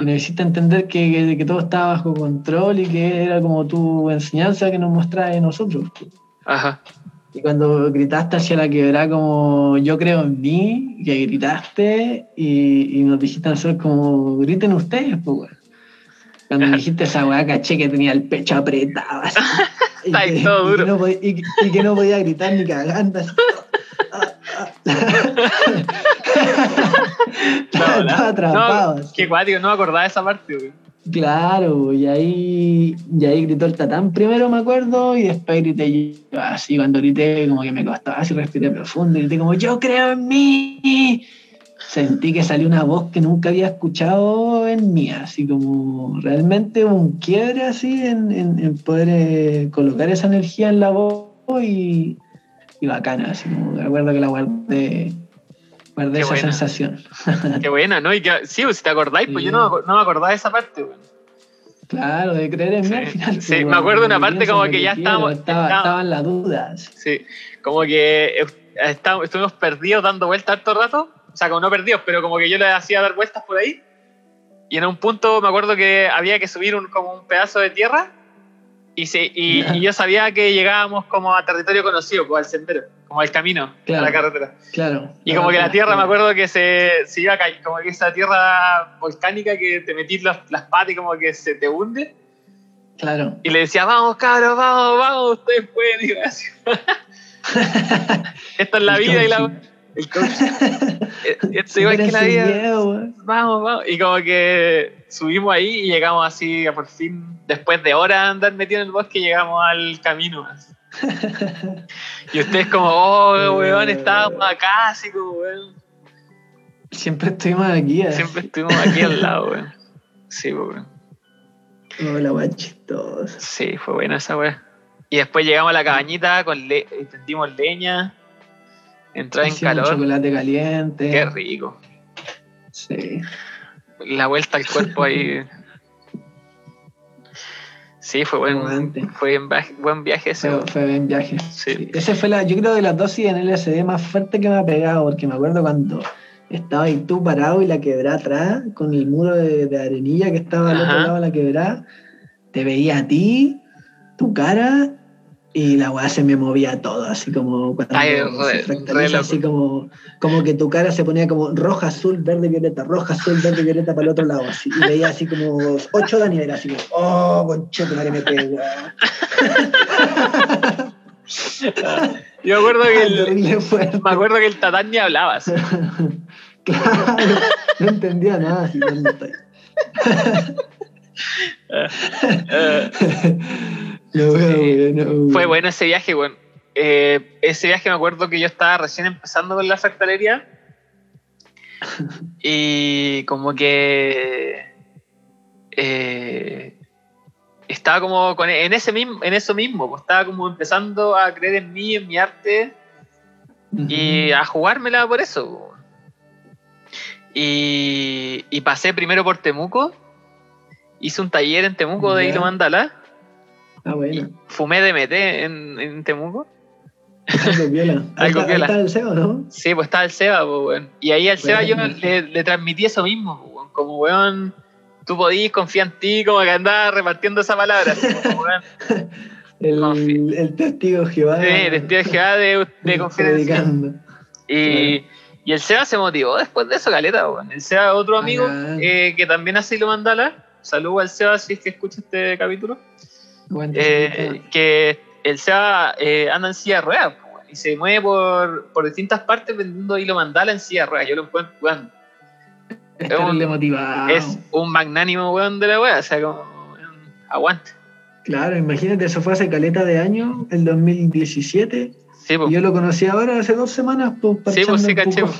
Y nos hiciste entender que, que- que todo estaba bajo control y que era como tu enseñanza que nos mostraba de nosotros. Ajá. Y cuando gritaste hacia la quebrada como yo creo en mí, que gritaste y, y nos dijiste a nosotros como griten ustedes, pues. Cuando me dijiste esa weá, caché que tenía el pecho apretado. así. y, que, todo y que duro. no podía, y que- y que no podía gritar ni cagando. así. Estaba no, atrapado. no, así. qué cuático, no me acordaba de esa parte, güey. Claro, y ahí, y ahí gritó el tatán primero, me acuerdo, y después grité yo, así, cuando grité como que me costaba, así respiré profundo, y grité como, yo creo en mí. Sentí que salió una voz que nunca había escuchado en mí, así como realmente un quiebre así en, en- en poder eh, colocar esa energía en la voz y, y bacana, así como acuerdo que la guardé, guardé esa buena. sensación. Qué buena, ¿no? Y que, sí, pues, si te acordáis, pues yo no, no me acordaba de esa parte, güey. Claro, de creer en mí Sí, al final. sí, pues, me acuerdo de una parte como que ya estábamos- Estaba, estábamos- estaban las dudas. Sí, como que estábamos- estuvimos perdidos dando vueltas harto rato. O sea, como no perdidos, pero como que yo le hacía dar vueltas por ahí. Y en un punto me acuerdo que había que subir un, como un pedazo de tierra. Y, se, y, yo sabía que llegábamos como a territorio conocido, pues al sendero, como al camino, Claro. a la carretera. Claro. Y como que la tierra, me acuerdo que se, se iba a caer, como que esa tierra volcánica que te metís las, las patas y como que se te hunde. Claro. Y le decía, vamos cabros, vamos, vamos, ustedes pueden. Así. Esta es la vida y la... El coaching. Eh, Esto igual que la vida. miedo. Vamos, vamos. Y como que subimos ahí y llegamos así, a por fin, después de horas de andar metido en el bosque, llegamos al camino. así. Y ustedes como, oh, weón, estábamos acá, así como, weón. Siempre estuvimos aquí. así. Siempre estuvimos aquí al lado, weón. Sí, weón. Hola, weón, chistoso. Sí, fue buena esa weá. Y después llegamos a la cabañita, con le prendimos leña, entraba en calor. chocolate caliente. Qué rico. Sí. la vuelta al cuerpo ahí. Sí, fue buen, fue buen viaje, ese. Fue, buen viaje. Sí. Sí. Ese fue la, yo creo de las dosis en LSD más fuerte que me ha pegado, porque me acuerdo cuando estaba ahí tú parado y la quebrada atrás, con el muro de, de arenilla que estaba al otro lado de la quebrada, te veía a ti, tu cara, y la weá se me movía todo, así como cuando Ay, se fractaliza, así como, como que tu cara se ponía como roja, azul, verde, violeta, roja, azul, verde, violeta para el otro lado, así, y veía así como ocho Daniel, así como, oh, concheto, madre me pegó. Yo me acuerdo que el, me acuerdo que el tatán ni hablaba. así. claro, no entendía nada así cuando estoy. No, bueno, fue bueno ese viaje, weón. Eh, ese viaje me acuerdo que yo estaba recién empezando con la fractalería. Y como que eh, estaba como con- en ese mismo, en eso mismo, pues, estaba como empezando a creer en mí, en mi arte, y a jugármela por eso. po. Y, y pasé primero por Temuco, hice un taller en Temuco de hilo mandala, Ah, bueno. fumé DMT en, en Temuco. Algo viola. Algo está- ahí viola. está el CEO, ¿no? Sí, pues estaba el Seba, pues, weón. Y ahí al Seba yo le, le transmití eso mismo, pues, weón. Como, weón, tú podís, confía en ti, como que andaba repartiendo esa palabra. así como, weón. El, el testigo de Jehová. Sí, testigo de Jehová de, de confianza. Y, y el Seba se motivó después de eso, caleta, weón. El Seba, otro amigo Bacán. eh, que también hace hilo mandala. Saludo al Seba si es que escucha este capítulo. Eh, que el Seba eh, anda en silla de ruedas, y se mueve por, por distintas partes vendiendo hilo mandala en silla de ruedas. Yo lo encuentro, weón, Es un- es magnánimo weón de la wea, o sea, como weón, aguante. Claro, imagínate, eso fue hace caleta de año, el 2017. Sí, pues. Yo lo conocí ahora hace dos semanas, pues, Sí, pues, sí, poco.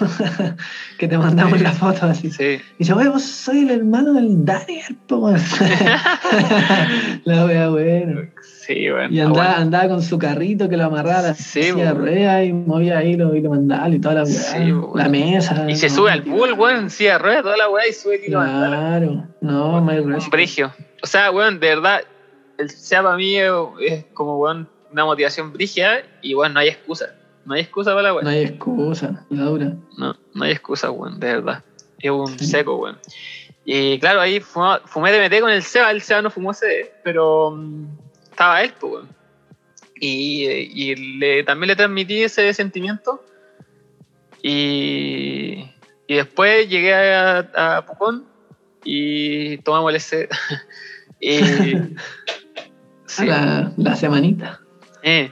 que te mandamos la foto así. Sí. Y dice, oye, vos soy el hermano del Daniel, weón". la wea, bueno. Sí, weón. Y andaba, andaba con su carrito que lo amarraba la Sí, po. ruedas y movía ahí lo, y lo mandaba y toda la weá. Sí, po, la mesa. Y se sube al pool, weón, silla de ruedas, toda la weá, y sube el hilo mandala. Claro, no, my Un brigio. O sea, weón, de verdad, el sea para mí es, es como, weón, una motivación brigia, y weón, no hay excusa. No hay excusa para la weá. No hay excusa, la dura. No, no hay excusa, weón, de verdad. Es un Sí. seco, weón. Y claro, ahí fuma- fumé DMT con el Seba, el Seba no fumó CD, pero mm, estaba él, pues, weón. Y, y le- también le transmití ese sentimiento. Y, y después llegué a, a Pucón y tomamos el CD. y, sí, La, la semanita. Eh,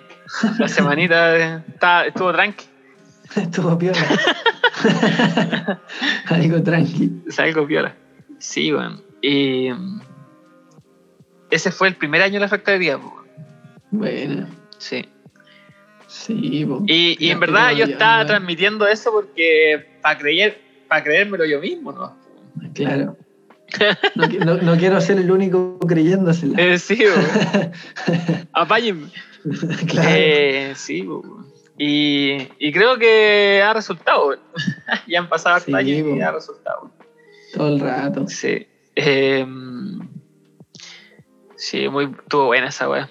la semanita estaba- estuvo tranqui. Estuvo piola. Algo tranqui. Salgo piola. Sí, weón. Y ese fue el primer año de la weón. Bueno, Sí. sí, po. Y, y en verdad yo estaba ya. transmitiendo eso porque para creer, para creérmelo yo mismo, ¿no? Claro. No, no- no quiero ser el único creyéndosela. Eh, sí. Apáñenme. claro. Eh, sí. Y, y creo que ha resultado, ya han pasado Sí, hasta años y ha resultado. Todo el rato. Sí. Eh, sí, muy, estuvo buena esa weá.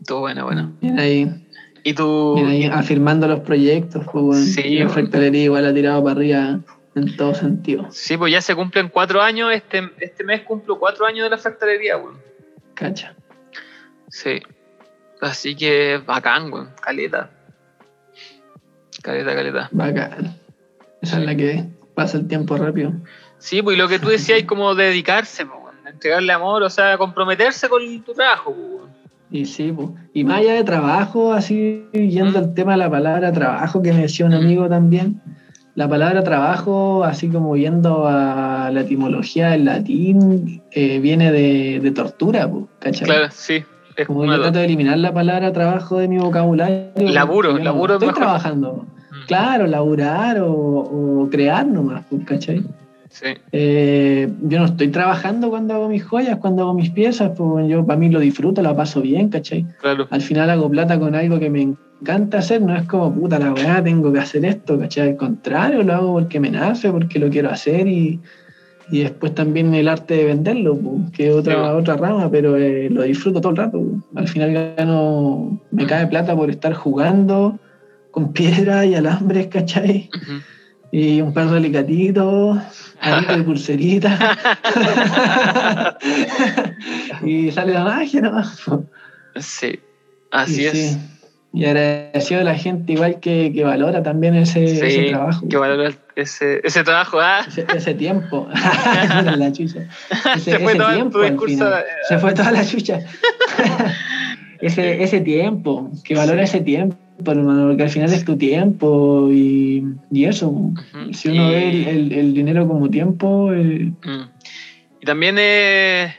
Estuvo buena, buena. Bien ahí, Y tú. bien ahí afirmando los proyectos, pues, bueno. Sí, la bueno. fractalería igual ha tirado para arriba en todo sentido. Sí, pues ya se cumplen cuatro años. Este, este mes cumplo cuatro años de la fractalería, weón. Cacha. Sí. Así que bacán, weón. Caleta. Caleta, caleta. Bacán. Esa es la que pasa el tiempo rápido. Sí, pues y lo que tú decías, como dedicarse, pues. Entregarle amor, o sea, comprometerse con tu trabajo, pues. Y sí, pues. Y más allá de trabajo, así yendo Mm. al tema de la palabra trabajo que me decía un Mm. amigo también. La palabra trabajo, así como yendo a la etimología del latín, eh, viene de, de tortura, pues, ¿cachai? Claro, sí. Es Como yo trato de eliminar la palabra trabajo de mi vocabulario. Laburo, no laburo es Estoy mejor. trabajando. Mm, Claro, laburar o, o crear nomás, pues, ¿cachai? Sí. Eh, yo no estoy trabajando cuando hago mis joyas, cuando hago mis piezas, pues yo para mí lo disfruto, la paso bien, ¿cachai? Claro. Al final hago plata con algo que me encanta hacer, no es como puta la weá, tengo que hacer esto, ¿cachai? Al contrario, lo hago porque me nace, porque lo quiero hacer y, Y después también el arte de venderlo, que es otra, Sí, otra rama, pero eh, lo disfruto todo el rato. Al final gano, me cae plata por estar jugando con piedra y alambres, ¿cachai? Y un par de alicatitos, algo de pulserita. y sale la magia nomás. Sí, así Y es. sí. Y agradecido a la gente igual que, que valora también ese, Sí, ese trabajo. que valora ese, ese trabajo. Ah, Ese, ese tiempo. la chucha. Ese, Se fue todo tiempo tu discurso, Se fue toda la chucha. ese, ese tiempo, que valora ese tiempo, hermano, porque al final es tu tiempo y, y eso. Si uno Y- ve el, el- el dinero como tiempo, eh, Mm. Y también eh,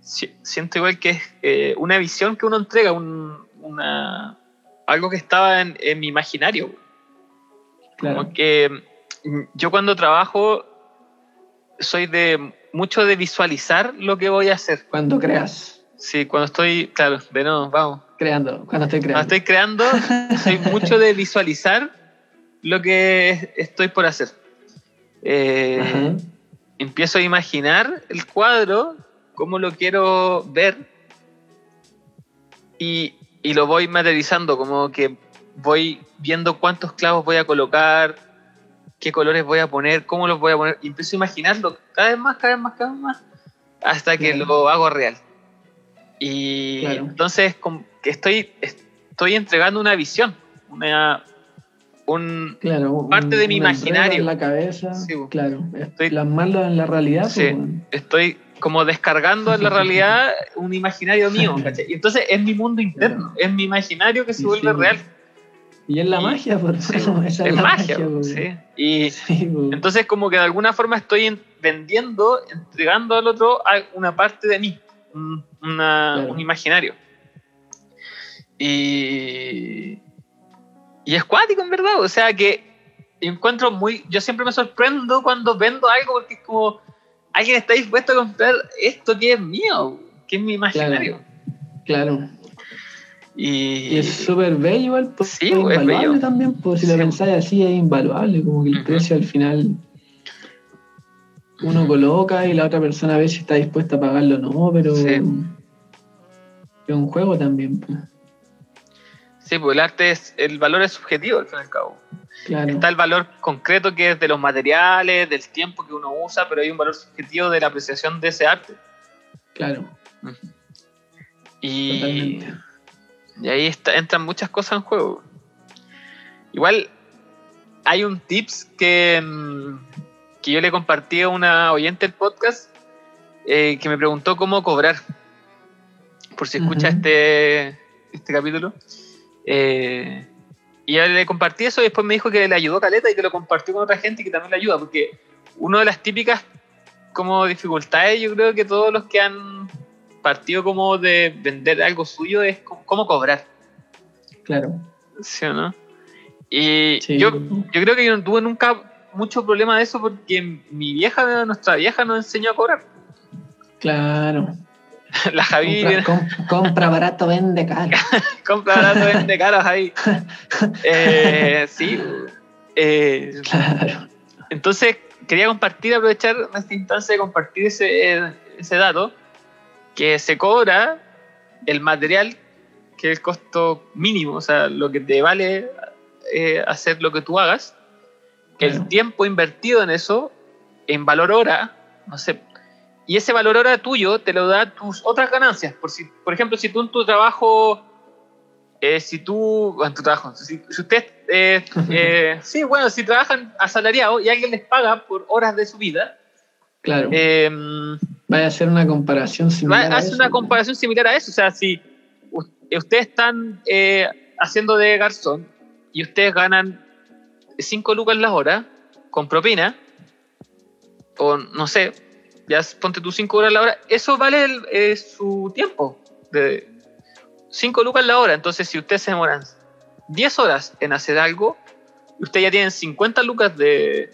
si- siento igual que es eh, una visión que uno entrega, un- una, algo que estaba en, en mi imaginario. claro. Como que mm, yo cuando trabajo soy de mucho de visualizar lo que voy a hacer. Cuando creas, Sí, cuando estoy, claro, de nuevo, vamos. creando, cuando estoy Cuando creando. estoy creando, soy mucho de visualizar lo que estoy por hacer. Eh, empiezo a imaginar el cuadro, cómo lo quiero ver, y, y lo voy materializando, como que voy viendo cuántos clavos voy a colocar, qué colores voy a poner, cómo los voy a poner, y empiezo a imaginarlo cada vez más, cada vez más, cada vez más, hasta que Claro. lo hago real. Y Claro. entonces estoy, estoy entregando una visión, una, un, Claro, parte de mi imaginario. En la cabeza, Sí, claro. es Estoy- Plasmarlo en la realidad. Sí. pues, bueno. estoy como descargando en la realidad un imaginario mío, ¿cachai? Y entonces es mi mundo interno, es mi imaginario que se Sí, vuelve sí. real. Y es la Y- magia, por eso, es, es la magia, magia. pues. sí. Y entonces como que de alguna forma estoy en- vendiendo, entregando al otro una parte de mí, un, una- Claro. un imaginario. Y, y es cuático en verdad, o sea que encuentro muy, yo siempre me sorprendo cuando vendo algo porque es como, alguien está dispuesto a comprar esto que es mío, que es mi imaginario. Claro. Y, Y es súper bello igual, pues, Sí, es es invaluable bello. también, pues si Sí. lo pensáis así es invaluable, como que el precio al final uno coloca y la otra persona a ver si está dispuesta a pagarlo o no, pero Sí. es un juego también, pues. Sí, pues el arte es, el valor es subjetivo al fin y al cabo. claro. Está el valor concreto que es de los materiales, del tiempo que uno usa, pero hay un valor subjetivo de la apreciación de ese arte. Claro, Y, totalmente. y ahí está- entran muchas cosas en juego. Igual hay un tips que, mm, que yo le compartí a una oyente del podcast eh, que me preguntó cómo cobrar. Por si escucha este, este capítulo. Eh, y yo le compartí eso y después me dijo que le ayudó Caleta y que lo compartió con otra gente y que también le ayuda. Porque una de las típicas como dificultades, yo creo que todos los que han partido como de vender algo suyo es cómo, cómo cobrar. Claro. ¿Sí o no? Y Sí. yo, yo creo que yo no tuve nunca mucho problema de eso porque mi vieja, nuestra vieja, nos enseñó a cobrar. Claro. La Javi Compra, com- compra barato, vende caro. compra barato, vende caros ahí. Eh, sí. Eh, Claro. entonces, quería compartir, aprovechar esta instancia de compartir ese, ese dato, que se cobra el material, que es el costo mínimo, o sea, lo que te vale eh, hacer lo que tú hagas, el Claro. tiempo invertido en eso, en valor hora, no sé, y ese valor hora tuyo te lo da tus otras ganancias. Por, si, por ejemplo, si tú en tu trabajo, eh, si tú, en tu trabajo, si, si usted, eh, eh, sí, bueno, si trabajan asalariados y alguien les paga por horas de su vida, Claro. Vaya a hacer una comparación va- similar. a hace eso, una comparación similar a eso. O sea, si ustedes están haciendo de garzón y ustedes ganan 5 lucas la hora con propina, o no sé, ya ponte tus 5 horas la hora, eso vale el- eh, su tiempo. De 5 lucas la hora. Entonces, si ustedes se demoran 10 horas en hacer algo, ustedes ya tienen 50 lucas de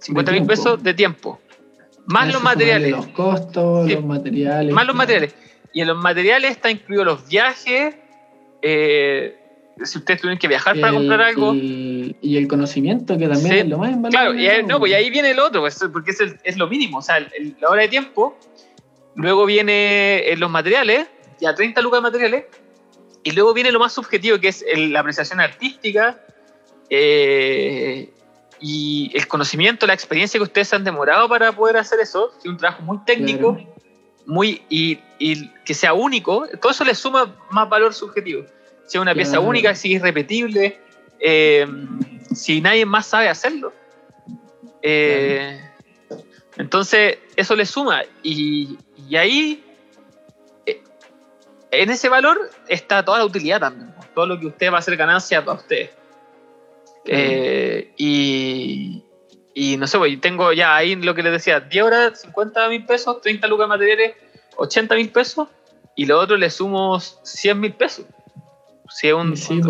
50 mil pesos de tiempo. Más Eso los materiales. Los costos, Sí. los materiales. Más los materiales. Y en los materiales está incluido los viajes, eh, si ustedes tuvieran que viajar para El- comprar algo. Y, y el conocimiento, que también Sí, es lo más invaluable. Claro, y ahí, ¿no? pues ahí viene el otro, pues, porque es, el- es lo mínimo, o sea, el- la hora de tiempo, luego viene eh, los materiales, ya 30 lucas de materiales, y luego viene lo más subjetivo, que es la apreciación artística eh, y el conocimiento, la experiencia que ustedes han demorado para poder hacer eso, es un trabajo muy técnico, Claro. muy y, y que sea único, todo eso le suma más valor subjetivo. Si es una pieza Claro. única, si es repetible, eh, si nadie más sabe hacerlo. Eh, Entonces, eso le suma. Y, y ahí, eh, en ese valor está toda la utilidad también. ¿no? Todo lo que usted va a hacer ganancia para usted. Eh, y, y no sé, pues, y tengo ya ahí lo que les decía, 10 horas, 50 mil pesos, 30 lucas de materiales, 80 mil pesos, y lo otro le sumo 100 mil pesos. Si es un, Sí,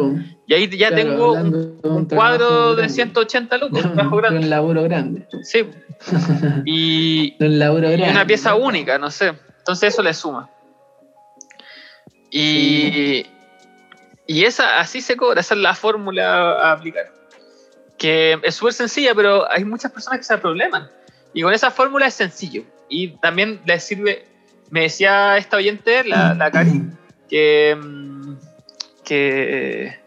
y ahí ya Claro, tengo un, un cuadro de grande. 180 lucas, un trabajo De grande. un laburo grande. Sí. Y, un laburo y grande. una pieza única, no sé. Entonces eso le suma. Y, y esa, así se cobra, esa es la fórmula a aplicar. Que es súper sencilla, pero hay muchas personas que se probleman. Y con esa fórmula es sencillo. Y también les sirve, me decía esta oyente, la, la Cari, que, mm, que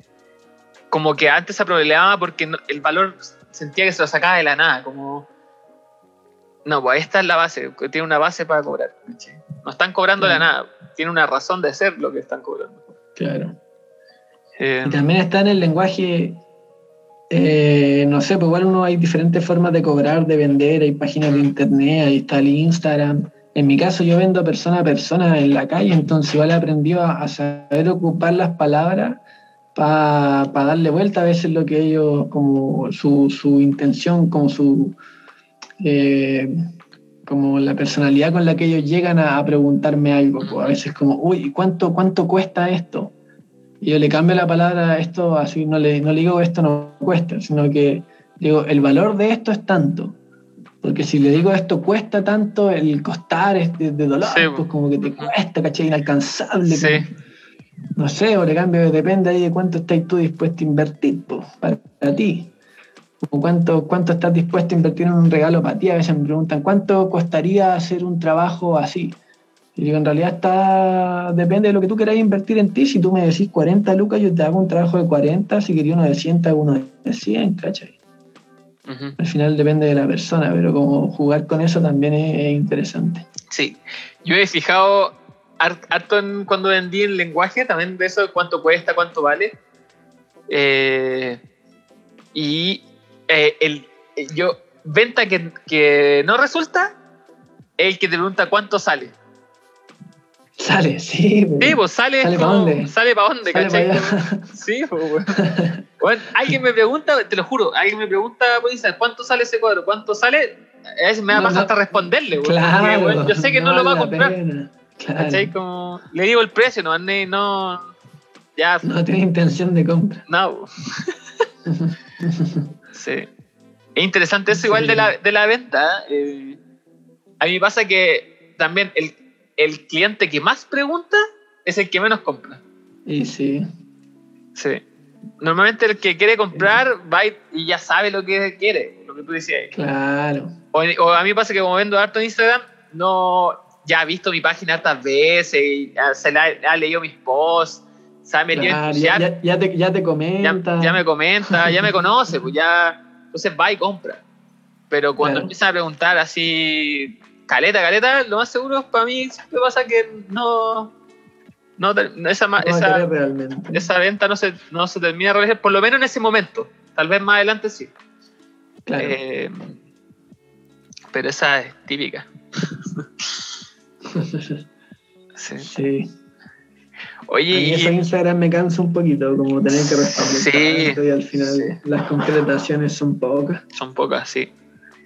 como que antes se problemaba porque el valor sentía que se lo sacaba de la nada, como... No, pues esta es la base, tiene una base para cobrar. No están cobrando la nada, tiene una razón de ser lo que están cobrando. Claro. Eh, Y también está en el lenguaje, eh, no sé, pues igual uno hay diferentes formas de cobrar, de vender, hay páginas de internet, ahí está el Instagram. En mi caso yo vendo persona a persona en la calle, entonces igual he aprendido a, a saber ocupar las palabras para darle vuelta a veces lo que ellos, como su, intención, como su... eh, como la personalidad con la que ellos llegan a, a preguntarme algo, pues a veces como, uy, ¿cuánto, ¿cuánto cuesta esto? Y yo le cambio la palabra a esto, así no le, no le digo esto no cuesta, sino que digo, el valor de esto es tanto. Porque si le digo esto cuesta tanto, el costar es de, de dolor, Sí, pues como que te cuesta, ¿cachai? Inalcanzable. Sí. como- no sé, o le cambio, depende ahí de cuánto estás tú dispuesto a invertir pues, para, para ti. O cuánto, cuánto estás dispuesto a invertir en un regalo para ti. A veces me preguntan, ¿cuánto costaría hacer un trabajo así? Y digo, en realidad está, depende de lo que tú quieras invertir en ti. Si tú me decís 40 lucas, yo te hago un trabajo de 40. Si quería uno de 100, te hago uno de 100, ¿cachai? Ujú. Al final depende de la persona, pero como jugar con eso también es, es interesante. Sí, yo he fijado har- harto en cuando vendí el lenguaje, también de eso, cuánto cuesta, cuánto vale. Eh, y eh, el, yo, venta que, que no resulta, es el que te pregunta cuánto sale. Sale, sí. pues. Sí, pues sale. ¿Sale como- pa' dónde? Sale para dónde, Sale ¿cachai? pa'. Sí, pues. Bueno, alguien me pregunta, te lo juro, alguien me pregunta Instagram, ¿cuánto sale ese cuadro? ¿Cuánto sale? A veces me da No, más no. hasta responderle, weón, Claro, porque, yo sé que no, lo va a comprar. pena. Claro. ¿Cachai? Como, le digo el precio, no, no, ya, No tiene intención de compra. no. sí. Es interesante eso igual de la, de la venta. eh, a mí me pasa que también el, el cliente que más pregunta es el que menos compra. Y sí. Sí. Normalmente el que quiere comprar va y, ya sabe lo que quiere, lo que tú decías. Claro. O, o a mí me pasa que como vendo harto en Instagram, no, ya ha visto mi página hartas veces, y ya se la, ha leído mis posts, se ha metido Claro, en- ya, ya, te, ya te ya- comenta. ya me comenta, ya me conoce, pues ya, entonces va y compra. Pero cuando Claro. empiezan a preguntar así, caleta, caleta, lo más seguro es para mí siempre pasa que no, no, esa, No esa, venta no se, no se termina de realizar, por lo menos en ese momento. Tal vez más adelante sí. Claro. Eh, pero esa es típica. Sí. sí. Oye, A mí eso Instagram me cansa un poquito, como tener que responder Sí, y al final sí. las concretaciones son pocas. son pocas, sí.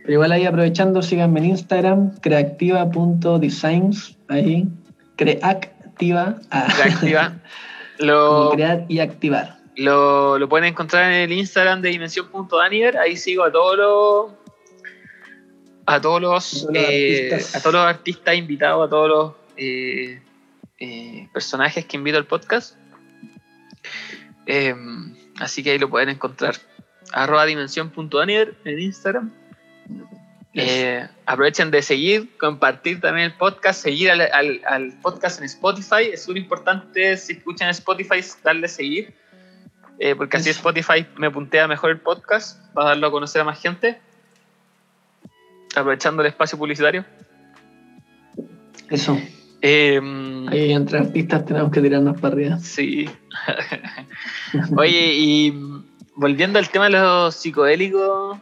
Pero igual ahí aprovechando, síganme en Instagram, creativa.designs, ahí, creactiva, ah, Reactiva. como Lo, crear y activar. lo, lo pueden encontrar en el Instagram de dimensión.daniver. Ahí sigo a todos los a todos los, A todos los eh, artistas. a todos los artistas invitados, a todos los eh, eh, personajes que invito al podcast. Eh, así que ahí lo pueden encontrar. Arroba dimensión.aniver en Instagram. Eh, aprovechen de seguir, compartir también el podcast, seguir al, al- al podcast en Spotify. Es muy importante si escuchan Spotify darle seguir, eh, porque así. Spotify me puntea mejor el podcast para darlo a conocer a más gente. Aprovechando el espacio publicitario. Eso. Eh, Ahí entre artistas tenemos que tirarnos para arriba. Sí. Oye, y volviendo al tema de los psicodélicos,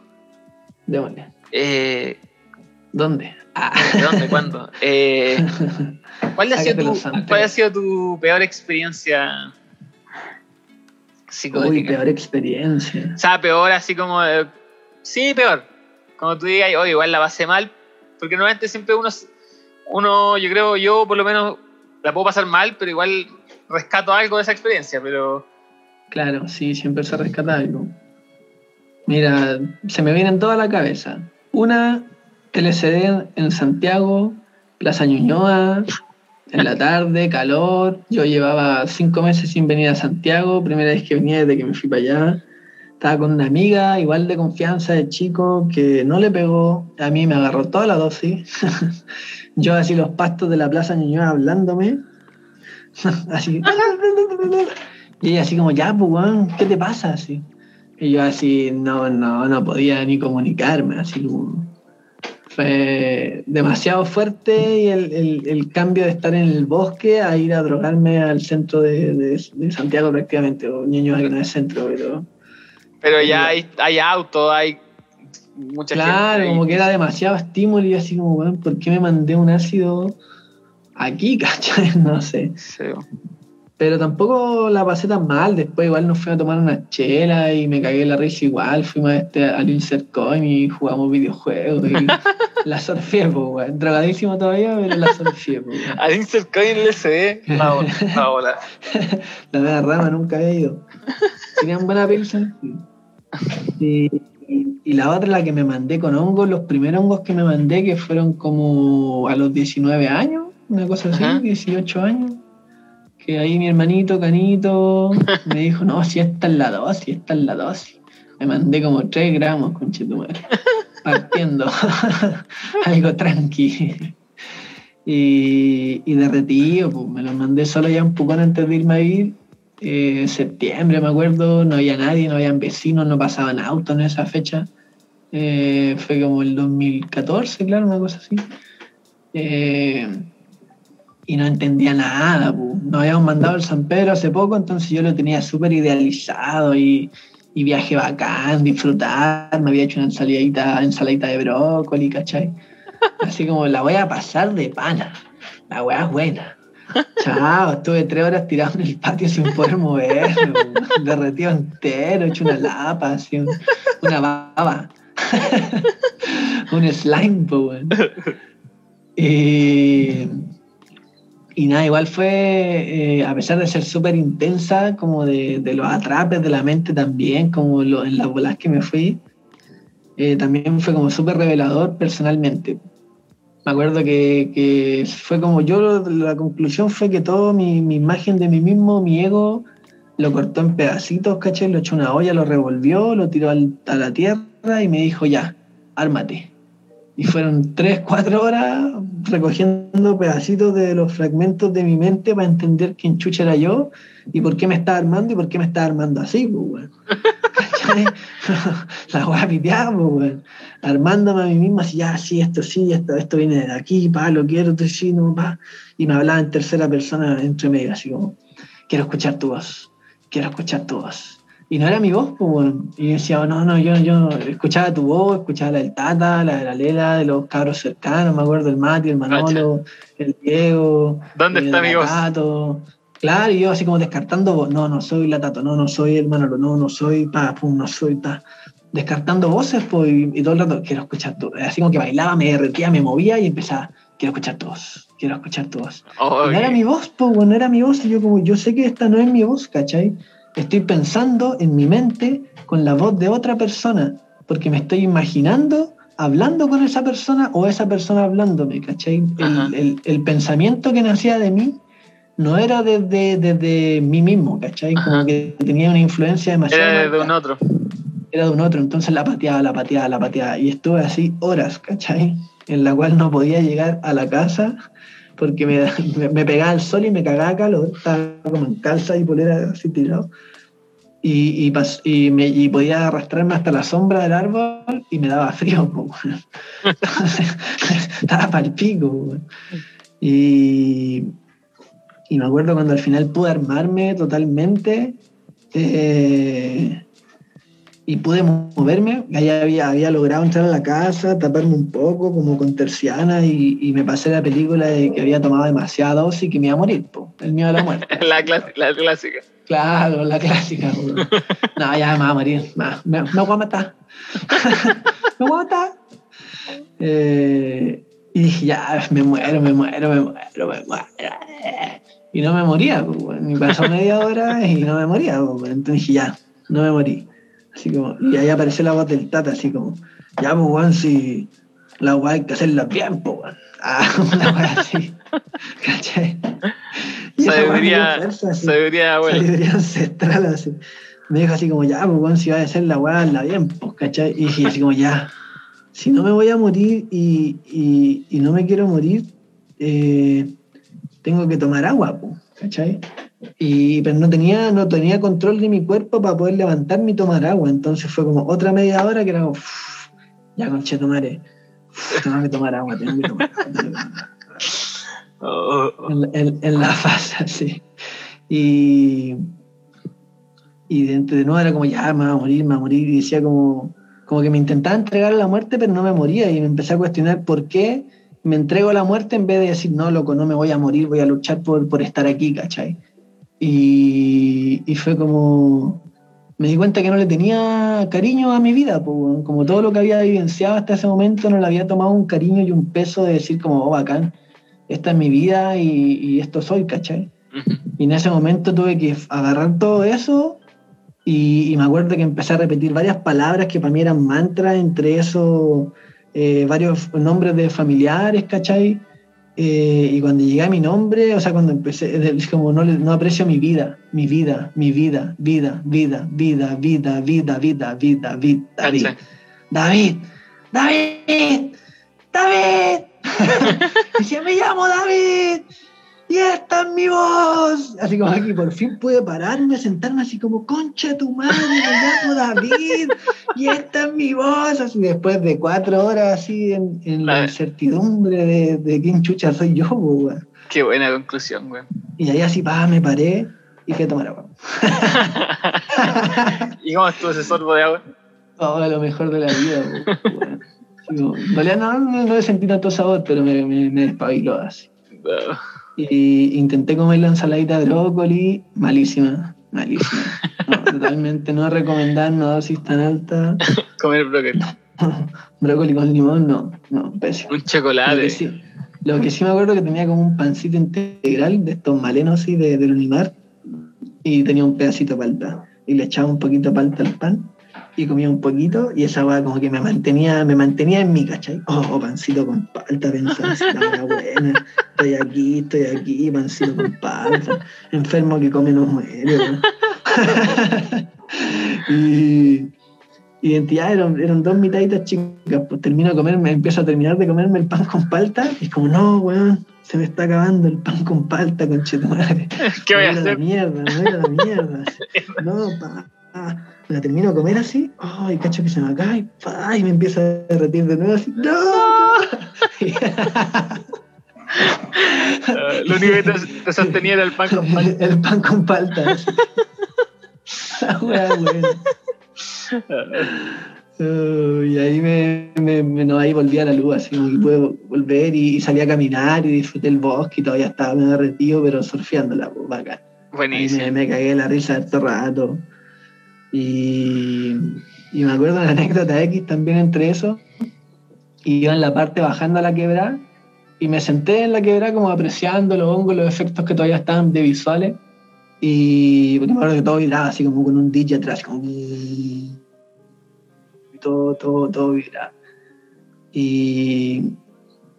Démosle. Eh, ¿Dónde? Ah. ¿de dónde? ¿Cuándo? Eh, ¿cuál, ha sido tu, los santos. ¿Cuál ha sido tu peor experiencia Uy, psicodélica? peor experiencia. O sea, peor así como... eh, sí, peor. Como tú digas, oye, igual la pasé mal, porque normalmente siempre uno, uno, yo creo, yo por lo menos la puedo pasar mal, pero igual rescato algo de esa experiencia, pero... Claro, sí, siempre se rescata algo. Mira, se me vienen toda la cabeza. Una, LCD en Santiago, Plaza Ñuñoa, en la tarde, calor. Yo llevaba cinco meses sin venir a Santiago, primera vez que venía desde que me fui para allá. Estaba con una amiga, igual de confianza, de chico, que no le pegó. A mí me agarró toda la dosis. Yo así los pastos de la Plaza Ñuñoa hablándome. así. Y ella así como, ya, pues, ¿qué te pasa? Así. Y yo así, no, no, no podía ni comunicarme, así como... Fue demasiado fuerte y el, el- el cambio de estar en el bosque a ir a drogarme al centro de, de- de Santiago prácticamente, o niño que no es centro, pero... Pero ya hay, hay autos, hay mucha Claro, gente. como que era demasiado estímulo y así como, weón, ¿por qué me mandé un ácido aquí, cachai? No sé. Sí. Pero tampoco la pasé tan mal. Después igual nos fuimos a tomar una chela y me cagué la risa igual. Fuimos a este, al Insert Coin y jugamos videojuegos. Y la surfé, pues. Drogadísimo todavía, pero la surfé, pues. Al Insert Coin LCD, la bola. La bola. La media rama nunca había ido. Tenían buena. Y, y- y la otra, la que me mandé con hongos, los primeros hongos que me mandé, que fueron como a los 19 años, una cosa así, Ajá. 18 años. Que ahí mi hermanito Canito me dijo, no, si esta es la dosis, esta es la dosis. Me mandé como 3 gramos, conchetumare. Partiendo. Algo tranqui. Y, y derretido, pues me los mandé solo ya un poco antes de irme a vivir. Eh, septiembre, me acuerdo, no había nadie, no habían vecinos, no pasaban autos en esa fecha. Eh, fue como el 2014, claro, una cosa así. Eh, y no entendía nada, pues. nos habíamos mandado el San Pedro hace poco, entonces yo lo tenía súper idealizado y, y viaje bacán, disfrutar, me había hecho una ensaladita, ensaladita de brócoli, ¿cachai? Así como la voy a pasar de pana, la weá es buena. Chao, estuve tres horas tirado en el patio sin poder weón. derretido entero, hecho una lapa, así, un- una baba. un slime, weón. Y, y nada, igual fue, eh, a pesar de ser súper intensa, como de, de los atrapes de la mente también, como en las bolas que me fui, eh, también fue como súper revelador personalmente. Me acuerdo que, que fue como yo, la conclusión fue que todo mi, mi imagen de mí mismo, mi ego, lo cortó en pedacitos, ¿cachai? Lo echó una olla, lo revolvió, lo tiró a la tierra y me dijo, ya, ármate. Y fueron tres, cuatro horas recogiendo pedacitos de los fragmentos de mi mente para entender quién chucha era yo y por qué me estaba armando y por qué me estaba armando así, pues, weón. La weá piteada, pues, weón. Armándome a mí mismo así, ya, sí, esto sí, esto, esto viene de aquí, pa, lo quiero, esto sí, no, pa. Y me hablaba en tercera persona entre medio, así como, quiero escuchar tu voz, quiero escuchar tu voz. Y no era mi voz, pues, weón. Y yo decía, no, no, yo, yo escuchaba tu voz, escuchaba la del Tata, la de la Lela, de los cabros cercanos, me acuerdo, el Mati, el Manolo, el Diego. ¿Dónde eh, está mi voz? Tato. Claro, y yo así como descartando voz, no, no soy la Tato, no, no soy el Manolo, no, no soy, pa, pum, no soy, pa. Descartando voces, pues, y, y todo el rato, quiero escuchar tu Así como que bailaba, me derretía, me movía y empezaba, quiero escuchar tu voz, quiero escuchar tu voz. Oh, Y no era mi voz, pues, no era mi voz. Y yo como, yo sé que esta no es mi voz, ¿cachai? Estoy pensando en mi mente con la voz de otra persona, porque me estoy imaginando hablando con esa persona o esa persona hablándome, ¿cachai? El- el pensamiento que nacía de mí no era desde, desde mí mismo, ¿cachai? Como que tenía una influencia demasiado. Era de un otro. Era de un otro, entonces la pateaba, la pateaba, la pateaba. Y estuve así horas, ¿cachai? En la cual no podía llegar a la casa porque me, me, pegaba el sol y me cagaba calor. Estaba como en calza y polera así tirado. Y, y, y, me, y, podía arrastrarme hasta la sombra del árbol y me daba frío. estaba para el pico. Y, y me acuerdo cuando al final pude armarme totalmente eh, y pude moverme. Ahí había, había logrado entrar a la casa, taparme un poco, como con terciana, y, me pasé la película de que había tomado demasiada dosis y que me iba a morir, el miedo a la muerte. la, la, clásica. Claro, la clásica. no, ya me va a morir. Me, me, voy a matar. me voy a matar. Eh, y dije, ya, me muero, me muero, me muero, me muero y no me moría. Pues, pasó media hora y no me moría. Entonces dije, ya, no me morí. Así como, y ahí apareció la voz del Tata, así como, ya, pues, weón, si la weá hay que hacerla bien, pues, Ah, una weá así. ¿Cachai? Sabiduría, sabiduría, bueno. Sabiduría ancestral, así. Me dijo así como, ya, pues, weón, si va a hacer la weá, la bien, pues, ¿cachai? Y dije así como, ya, si no me voy a morir y, y, y no me quiero morir, eh, tengo que tomar agua, ¿cachai? Y, pero no tenía, no tenía control de mi cuerpo para poder levantarme y tomar agua. Entonces fue como otra media hora que era como, ya conche tomaré, tengo que tomar agua, tengo que tomar agua. Oh. En, la fase, sí. Y, y de, de, nuevo era como, ya me va a morir, me va a morir. Y decía como, como que me intentaba entregar a la muerte, pero no me moría. Y me empecé a cuestionar por qué me entrego a la muerte en vez de decir, no, loco, no me voy a morir, voy a luchar por, por estar aquí, ¿cachai? Y, y, fue como, me di cuenta que no le tenía cariño a mi vida, como todo lo que había vivenciado hasta ese momento no le había tomado un cariño y un peso de decir como, oh, bacán, esta es mi vida y, y esto soy, ¿cachai? Y en ese momento tuve que agarrar todo eso y, y, me acuerdo que empecé a repetir varias palabras que para mí eran mantras, entre eso eh, varios nombres de familiares, ¿cachai? Eh, y cuando llegué a mi nombre, o sea, cuando empecé, es como no, no aprecio mi vida, mi vida, mi vida, vida, vida, vida, vida, vida, vida, vida, vida, David. David, David, David. Decía, me llamo David y esta es mi voz. Así como aquí por fin pude pararme, sentarme así como, concha tu madre, me llamo David y esta es mi voz. Así después de cuatro horas así en, la incertidumbre de, de, quién chucha soy yo, güey. Qué buena conclusión, güey. Y ahí así, pa, me paré y fui a tomar agua. ¿Y cómo estuvo ese sorbo de agua? Oh, lo mejor de la vida, güey. No, no, no, no, sentí tanto sabor, pero me, me, me despabiló así. Y intenté comer la ensaladita de brócoli, malísima, malísima. totalmente no recomendar una dosis tan alta. comer brócoli. brócoli con limón, no, no, pésimo. Un chocolate. Lo que, sí, me acuerdo que tenía como un pancito integral de estos malenos así de, del Unimar y tenía un pedacito de palta. Y le echaba un poquito de palta al pan y comía un poquito y esa va como que me mantenía, me mantenía en mí, ¿cachai? Oh, oh pancito con palta, pensaba, la buena, estoy aquí, estoy aquí, pancito con palta, enfermo que come no muere. y identidad eran, eran dos mitaditas chicas, pues termino de comerme, empiezo a terminar de comerme el pan con palta y es como, no, weón, se me está acabando el pan con palta, con. ¿Qué voy a hacer? La mierda, no era la mierda. no, pa la termino de comer así, ay, cacho que se me cae, y me empieza a derretir de nuevo así, ¡no! lo único que te, sostenía era el pan con palta. El pan con palta. Wea y ahí me, me, no, ahí volví a la luz, así como que pude volver y, salí a caminar y disfruté el bosque y todavía estaba medio derretido, pero surfeando la vaca. Buenísimo. Me, me, cagué la risa todo rato. Y, me acuerdo la anécdota X también entre eso. Iba en la parte bajando a la quebrada y me senté en la quebrada como apreciando los hongos, los efectos que todavía estaban de visuales. Y me acuerdo que todo vibraba así como con un DJ atrás, como... Todo, todo, todo vibraba. Y,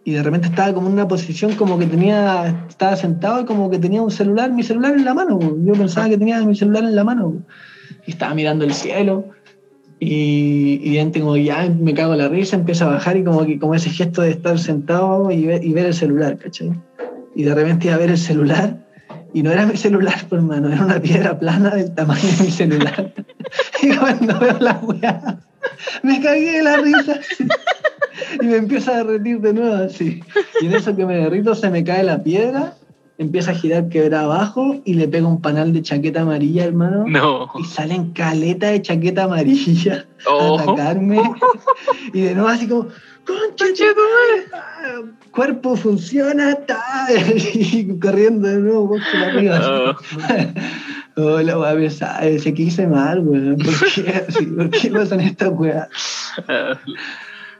y de repente estaba como en una posición como que tenía, estaba sentado y como que tenía un celular, mi celular en la mano. Yo pensaba que tenía mi celular en la mano. Y estaba mirando el cielo. Y, y como ya me cago en la risa, empiezo a bajar y como que como ese gesto de estar sentado y ver, y ver el celular, ¿cachai? Y de repente a ver el celular y no era mi celular, por mano, era una piedra plana del tamaño de mi celular. y cuando veo la weá, me cagué de la risa. Y me empieza a derretir de nuevo así. Y en eso que me derrito se me cae la piedra, empieza a girar quebra abajo y le pega un panal de chaqueta amarilla, hermano. No. Y salen caleta de chaqueta amarilla Oh. a atacarme. y de nuevo así como, concha ah, cuerpo funciona, ta", y corriendo de nuevo para arriba. Oh. La weá pesada, se quise mal, weón. ¿Por qué? ¿Por qué pasan estas weas?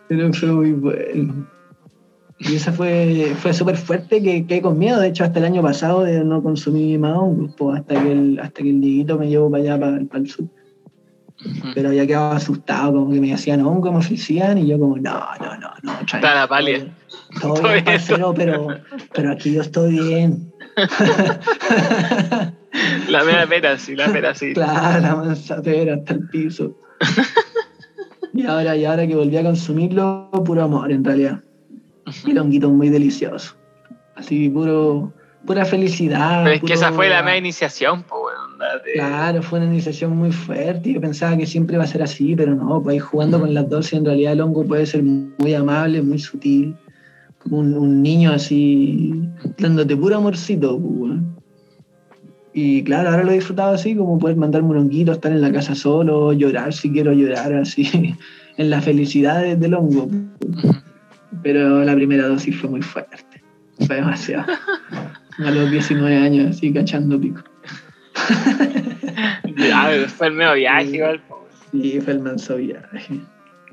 Pero fue muy bueno. Y esa fue, fue súper fuerte que quedé con miedo. De hecho, hasta el año pasado de no consumí más hongos, pues, hasta que el, hasta que el Dieguito me llevó para allá, para, para el sur. Pero había quedado asustado, como que me hacían hongo, me ofrecían, y yo como, no, no, no, no. Está la palia. Todo Todo bien, parcero, pero, pero aquí yo estoy bien. La mera pera, sí, la pera, sí. Claro, la manzatera hasta el piso. y ahora, y ahora que volví a consumirlo, puro amor en realidad. Y el honguito muy delicioso. Así, puro, pura felicidad. Pero es que esa fue la mera iniciación, pues, de- Claro, fue una iniciación muy fuerte. Yo pensaba que siempre iba a ser así, pero no, pues ir jugando con las dosis, en realidad el hongo puede ser muy amable, muy sutil. Un, un niño así, dándote puro amorcito. pues. Y claro, ahora lo he disfrutado así, como poder mandarme un honguito, estar en la casa solo, llorar si quiero llorar, así, en la felicidad de- del hongo. Pero la primera dosis fue muy fuerte, fue demasiado. A los 19 años, así, cachando pico. Ah, pero fue el medio viaje, igual. Sí, fue el manso viaje.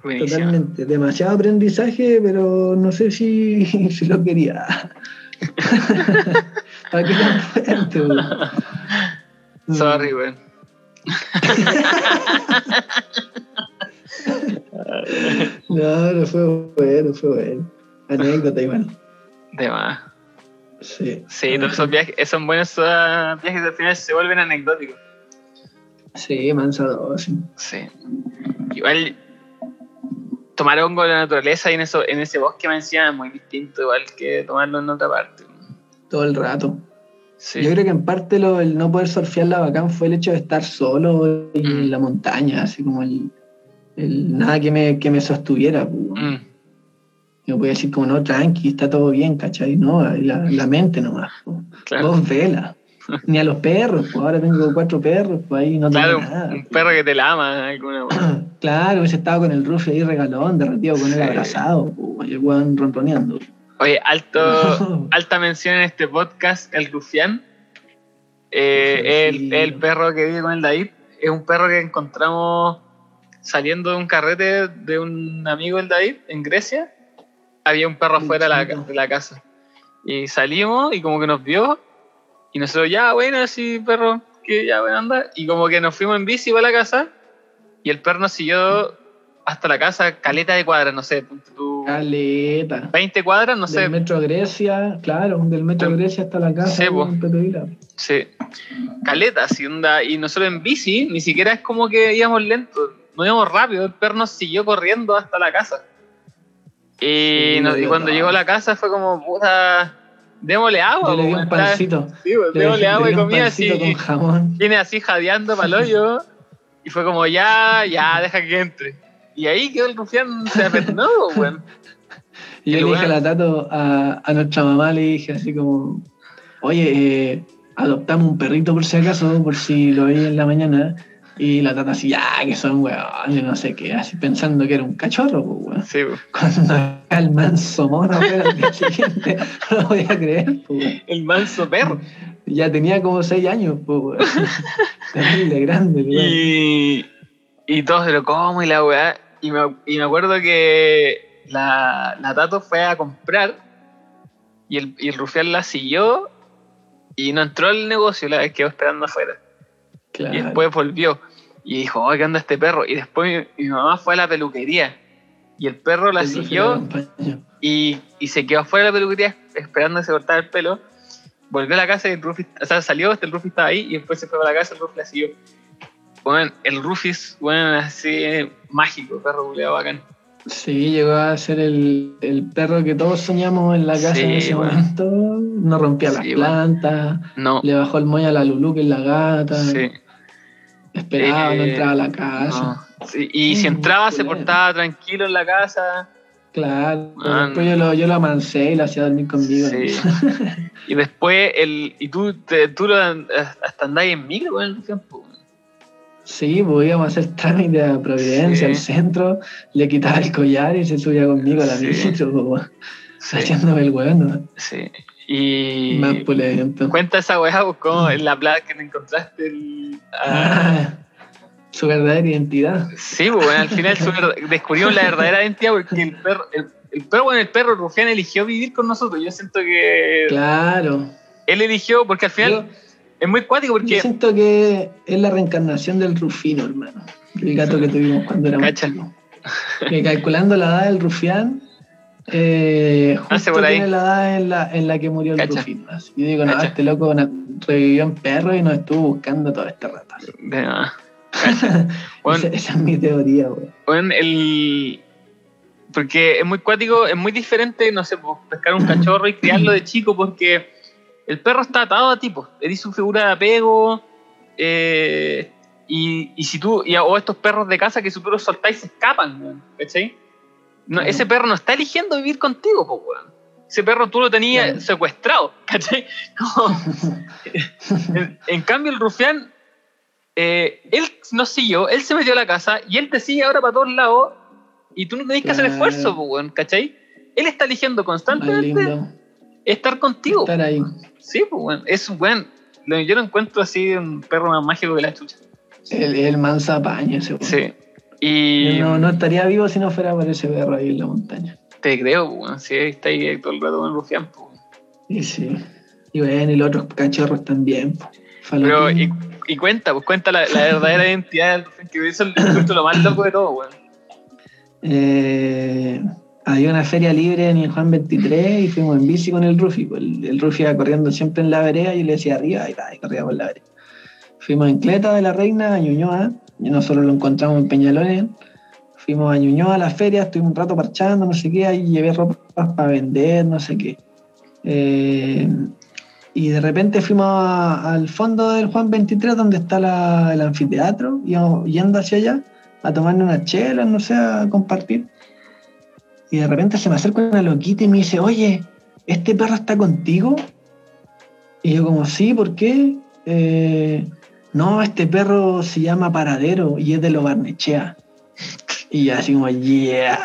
Buenísimo. Totalmente. Demasiado aprendizaje, pero no sé si, si lo quería. ¿Para qué tan fuerte? Sorry, weón. No, no fue bueno, fue bueno. Anécdota igual. De más. Sí. Sí, todos esos viajes, esos buenos viajes al final se vuelven anecdóticos. Sí, mansa dosis. Sí. Igual tomar hongo de la naturaleza y en eso, en ese bosque me encima es muy distinto igual que tomarlo en otra parte. Todo el rato. Sí. Yo creo que en parte lo, el no poder surfear la bacán fue el hecho de estar solo y Mm. en la montaña, así como el, el nada que me, que me sostuviera. pues. Mm, Yo podía decir como, no, tranqui, está todo bien, ¿cachai? No, la, la mente nomás. claro. Dos velas. Ni a los perros, pues ahora tengo cuatro perros, pues ahí no tengo Claro, nada. un perro que te la ama, alguna. Claro, hubiese estado con el Rufi ahí regalón, derretido con él Sí. abrazado, pues, y el weón ronroneando. Oye, alto, alta mención en este podcast, el Rufián. Eh, Sí. el, el perro que vive con el David es un perro que encontramos saliendo de un carrete de un amigo del David en Grecia. Había un perro afuera de la, de la casa. Y salimos y como que nos vio. Y nosotros, ya, bueno, así, perro, que ya, bueno, anda. Y como que nos fuimos en bici para la casa. Y el perro nos siguió hasta la casa, caleta de cuadras, no sé, tú, Caleta. 20 cuadras, no sé, Del metro Grecia, claro, del metro Del- Grecia hasta la casa Sí, Vila. Sí. Caleta, así onda. Y nosotros en bici, ni siquiera es como que íbamos lento, no íbamos rápido. El perro nos siguió corriendo hasta la casa. Y, Sí, no- lo y dio cuando llegó a la casa fue como, puta, démosle agua. Yo le di un pancito. Sí, pues, Le démosle le agua y comida así. con jamón. Viene así jadeando para el hoyo. Y fue como, ya, ya, deja que entre. Y ahí quedó el rufián, se apretó, weón. Y yo le dije a la Tato, a, a nuestra mamá, le dije así como, oye, eh, adoptamos un perrito por si acaso, por si lo veía en la mañana. Y la Tata así, ya, que son weón, yo no sé qué, así pensando que era un cachorro, pues, weón. Sí, pues. Cuando era el manso mono, weón, siguiente, no lo podía creer, pues, weón. El manso perro. Ya tenía como seis años, weón. Terrible, grande, weón. Y, y todos se lo como y la weá. Y me, y me acuerdo que la, la Tato fue a comprar y el, y el rufián la siguió y no entró al negocio, la quedó esperando afuera. Claro. Y después volvió y dijo, oh, ¿qué onda este perro? Y después mi, mi mamá fue a la peluquería Y el perro la El siguió y, y se quedó afuera de la peluquería esperando que se cortara el pelo. Volvió a la casa y el Rufi, o sea, salió, hasta el Rufi estaba ahí y después se fue a la casa, el Rufi la siguió. Bueno, el Rufi es, bueno, así mágico, perro culiado bacán. Sí, llegó a ser el, el perro que todos soñamos en la casa Sí, en ese bueno. momento. No rompía las Sí, bueno. plantas, No, le bajó el moño a la Lulu, que es la gata. sí, Esperaba, no Eh, entraba a la casa. no. Sí, Y si entraba, se portaba tranquilo en la casa. Claro, Man. después yo lo, yo lo amancé y lo hacía dormir conmigo. Sí. Y después, el, y tú, te, tú lo, hasta andáis en micro con el Rufián, po. Sí, pues íbamos a hacer trámite a Providencia, Sí. al centro, le quitaba el collar y se subía conmigo a la Sí. micro, pues, haciéndome el weón. sí. Y Más pulento. cuenta esa weá, pues, como en la playa que te encontraste el, a- Ah, su verdadera identidad. Sí, pues bueno, al final descubrimos la verdadera identidad porque el perro, el, el perro, bueno, el perro Rufián eligió vivir con nosotros. Yo siento que Claro. él eligió, porque al final Yo, es muy cuático yo porque siento que es la reencarnación del Rufino, hermano. El gato que tuvimos cuando éramos Cacha. Que calculando la edad del Rufián, eh, justo por ahí. tiene la edad en la, en la que murió el. Rufino. Así que digo, no, este loco revivió en perro y nos estuvo buscando todo este rato. de nada. Bueno, esa, esa es mi teoría, güey. bueno, el porque es muy cuático, es muy diferente, no sé, pues, pescar un cachorro y criarlo de chico porque el perro está atado a ti, pues, eres su figura de apego. eh, y, y si tú, y, o estos perros de casa que si tú los soltáis se escapan, weón, ¿cachai? No. Ese perro no está eligiendo vivir contigo, pues, weón. Ese perro tú lo tenías Claro. secuestrado, ¿cachai? Como- en, en cambio, el rufián, eh, él nos siguió, él se metió a la casa y él te sigue ahora para todos lados y tú no tenés que hacer esfuerzo, pues, weón, ¿cachai? Él está eligiendo constantemente estar contigo. estar ahí. Sí, pues, weón. Es un buen. Yo lo encuentro así un perro más mágico que la chucha. El, el ese, güey. Sí. Y Yo no, no estaría vivo si no fuera por ese perro ahí en la montaña. te creo, pues, weón. Sí, está ahí todo el rato con rufián, pues. Y sí. Y bueno, y los otros cachorros también. po. Pero, y, cuenta, pues cuenta la, la verdadera identidad del rufián, que eso es lo más loco de todo, weón. Eh, había una feria libre en el Juan 23 y fuimos en bici con el Rufi. pues, El, el Rufi iba corriendo siempre en la vereda y yo le decía arriba y, y corría por la vereda. Fuimos en Cleta de la Reina, a Ñuñoa, nosotros lo encontramos en Peñalones. Fuimos a Ñuñoa a la feria, estuvimos un rato parchando, no sé qué, ahí llevé ropa para vender, no sé qué. Eh, y de repente fuimos al fondo del Juan 23, donde está el anfiteatro, íbamos yendo hacia allá a tomarnos unas chelas, no sé, a compartir. Y de repente se me acerca una loquita y me dice, oye, ¿este perro está contigo? Y yo como, sí, ¿por qué? "Eh, no, este perro se llama Paradero y es de lo Barnechea. Y así como, yeah.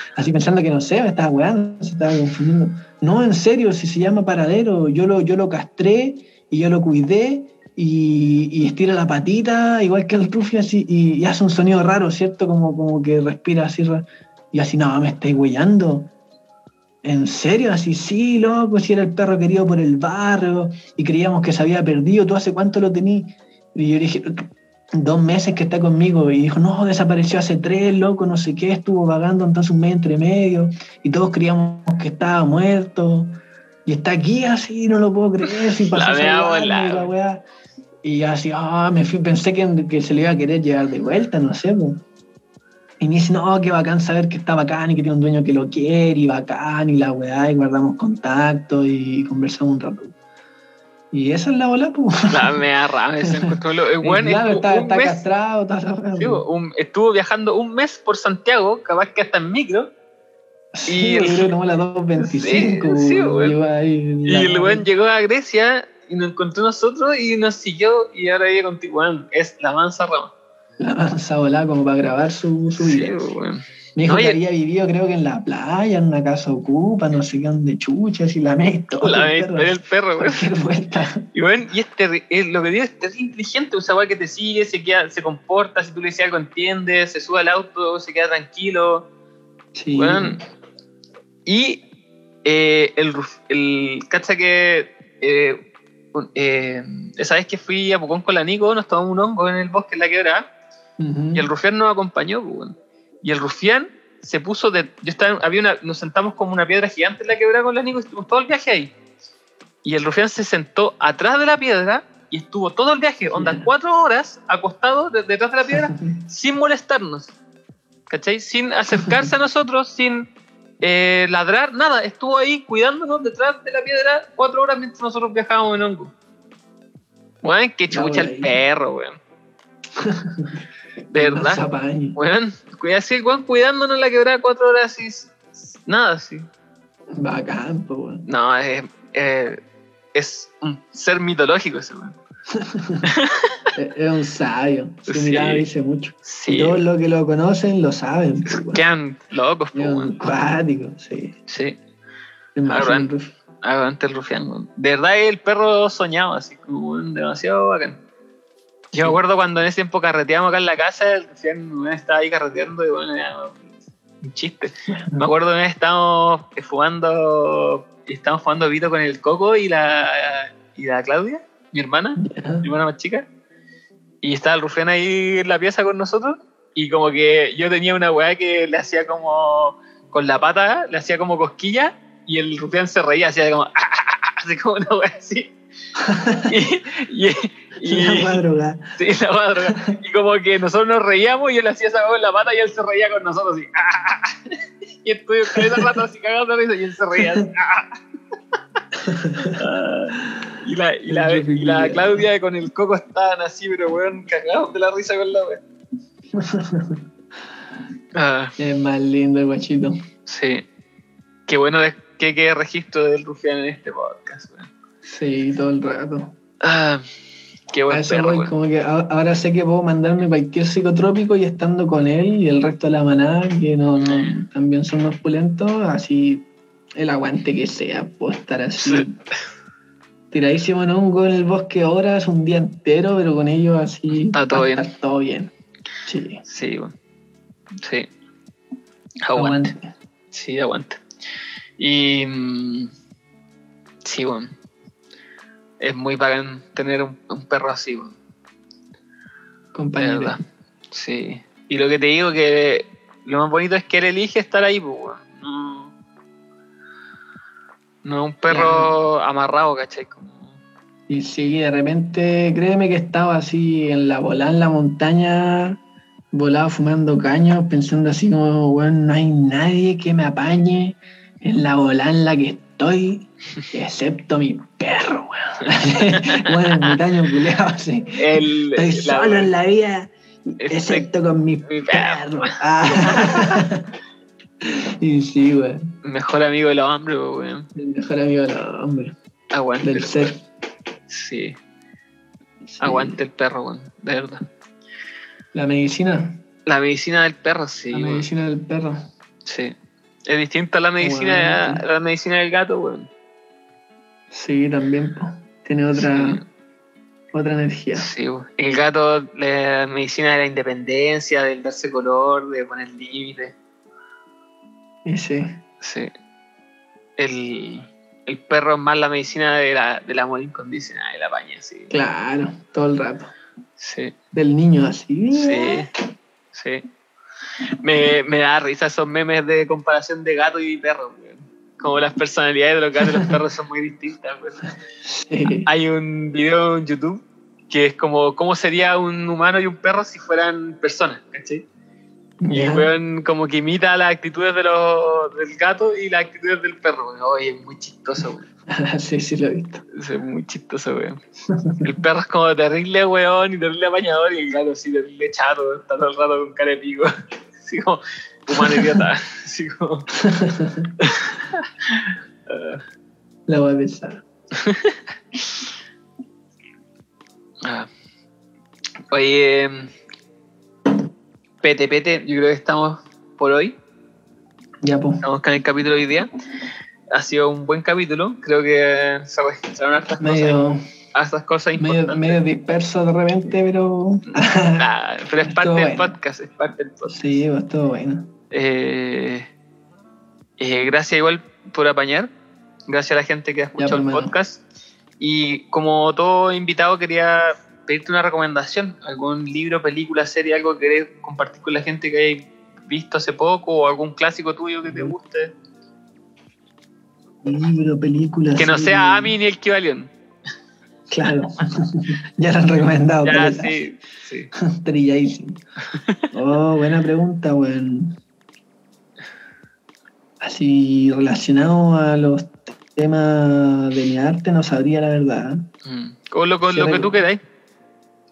Así pensando que no sé, me estaba weando, se estaba confundiendo. No, en serio, si se llama Paradero, yo lo, yo lo castré y yo lo cuidé y, estira la patita, igual que el Rufi, así, y, hace un sonido raro, ¿cierto? Como, como que respira así. Y así, no, me estáis huellando. ¿En serio? Así, sí, loco, si era el perro querido por el barrio y creíamos que se había perdido. ¿Tú hace cuánto lo tenías? Y yo dije, dos meses que está conmigo. Y dijo, no, desapareció hace tres, loco, no sé qué, estuvo vagando entonces un mes entre medio. Y todos creíamos que estaba muerto. Y está aquí así, no lo puedo creer. Si pasó La weá. Y así, ah, me fui, pensé que, que se le iba a querer llevar de vuelta, no sé, pues. Y me dice, no, qué bacán saber que está bacán y que tiene un dueño que lo quiere y bacán y la weá, y guardamos contacto y conversamos un rato. Y esa es la bola, pues. La me da rabia ese encuentro. El weón claro, está, un está mes- castrado, weá. sí, un- estuvo viajando un mes por Santiago, capaz que hasta en micro. Sí, y el- creo que tomó la 225. Sí, sí, ahí Y la- el weón llegó a Grecia y nos encontró nosotros y nos siguió y ahora vive contigo. Weón, es la mansa rama. La mansa volada como para grabar su, su Sí, video. weón. Me dijo No, que había vivido, creo que en la playa, en una casa ocupa, no sé qué, donde chuchas y la meto. La historia del perro, vuelta. Y bueno, y es terri- eh, lo que digo es terrible inteligente, sea, weón, que te sigue, se queda, se comporta, si tú le dices algo entiende, se sube al auto, se queda tranquilo. Sí. Y eh, el, el cacha que eh, un- eh, esa vez que fui a Pucón con la Nico, nos tomamos un hongo en el bosque en la quebrada, Ujú. y el rufián nos acompañó, pues. Y el rufián se puso de. Yo estaba, había una, nos sentamos como una piedra gigante en la quebrada con la Nico y estuvimos todo el viaje ahí. Y el rufián se sentó atrás de la piedra y estuvo todo el viaje, onda, Ya. cuatro horas acostado de- detrás de la piedra sin molestarnos. ¿Cachai? Sin acercarse a nosotros, sin eh, ladrar, nada. Estuvo ahí cuidándonos detrás de la piedra cuatro horas mientras nosotros viajábamos en hongo. Weón, qué chucha el perro, weón. De verdad. cuida- así el weón cuidándonos la quebrada cuatro horas y nada así. Bacán, po, weón. No, es, eh, es un ser mitológico ese weón. Es un sabio. Su Sí. mirada dice mucho. Sí, Y todos los que lo conocen lo saben. po, quedan locos, po, weón. cuático, sí. Sí, aguante el rufián, weón. De verdad es el perro soñado, así como demasiado bacán. Yo me acuerdo cuando en ese tiempo carreteábamos acá en la casa, weón, estaba ahí carreteando y bueno, era un chiste. Me acuerdo que una vez estábamos fumando, estábamos fumando vito con el Coco y la, y la Claudia, mi hermana, Ya. mi hermana más chica. Y estaba el rufián ahí en la pieza con nosotros. Y como que yo tenía una weá que le hacía como con la pata, le hacía como cosquilla. Y el rufián se reía, hacía como, así como una weá así. y, y, y- La madrugada. sí, la madrugada. Y como que nosotros nos reíamos y él hacía esa con la pata y él se reía con nosotros así. y estuve con ese rato así cagando risa y él se reía. así, y, la, y, la, y la Claudia con el coco estaban así, pero weón, cagados de la risa con la weá. Ah, Es más lindo el guachito. sí. Qué bueno que quede registro del rufián en este podcast, weón. Sí, todo el rato. Ah, qué A eso perro, voy, weón. como que ahora sé que puedo mandarme cualquier psicotrópico y estando con él y el resto de la manada, que no, no- también son más pulentos, así el aguante que sea, puedo estar así. Sí. Tiradísimo en hongo en el bosque horas, un día entero, pero con ellos así. Está todo bien. estar todo bien. Sí. Sí, weón. Sí. Aguante. Aguante. Sí, aguante. Y. mm, sí, bueno. Es muy bacán tener un, un perro así, Compañero. verdad. Sí. Y lo que te digo que lo más bonito es que él elige estar ahí, pues. No. No un perro amarrado, ¿cachai? Y sí, de repente, créeme que estaba así en la volada en la montaña, volaba fumando caños, pensando así como, bueno, no hay nadie que me apañe en la volada en la que estoy, excepto mi perro, weón. bueno, mi caño culeado, así. El, Estoy la- solo en la vida, excepto con mi mi perro. Ah. y sí, weón, mejor amigo de los hombres, pues, weón. el mejor amigo del hombre, Aguante. del el ser. perro. Sí, Sí. aguante el perro, weón. De verdad. La medicina, La medicina del perro, sí. la weón. medicina del perro. Sí. Es distinta a la medicina, a la medicina del gato, weón. Sí, también, po. tiene otra, otra energía. Sí. El gato, la medicina de la independencia, del darse color, de poner límites. Y sí, Sí. El, el perro es más la medicina de la, del amor incondicional, de la paña, sí. claro, todo el rato. Sí, Del niño así. sí, sí. Me, me da risa esos memes de comparación de gato y perro. Como las personalidades de los gatos y los perros son muy distintas. Sí. Hay un video en YouTube que es como cómo sería un humano y un perro si fueran personas, ¿cachai? Y Ya. el weón como que imita las actitudes de los, del gato y las actitudes del perro, weón. Oye, es muy chistoso, weón. sí, sí, lo he visto. Es muy chistoso, weón. El perro es como terrible, weón, y terrible apañador, y el gato así terrible chato, está todo el rato con cara de pico. Así como, humano idiota. Así como... Ah, La voy a pensar. ah. Oye, em, pete, pete, yo creo que estamos por hoy. Ya, pues. Estamos con el capítulo de hoy día. Ha sido un buen capítulo. Creo que se registraron hartas Medio, cosas, hartas cosas medio, importantes. medio disperso de repente, pero. Ah, pero es parte Estuvo del bueno. podcast, es parte del podcast. sí, pues todo bueno. Eh, eh, gracias igual por apañar. Gracias a la gente que ha escuchado el podcast. Y como todo invitado quería pedirte una recomendación. Algún libro, película, serie, algo que querés compartir con la gente que hay visto hace poco o algún clásico tuyo que te guste. Libro, película. Que no serie. sea Ami ni el Kivalion. Claro. ya lo han recomendado. Ya, sí, sí. Trilladísimo. Oh, buena pregunta, weón. Así relacionado a los temas de mi arte, no sabría la verdad. Mm. Con lo, con lo que tú queráis.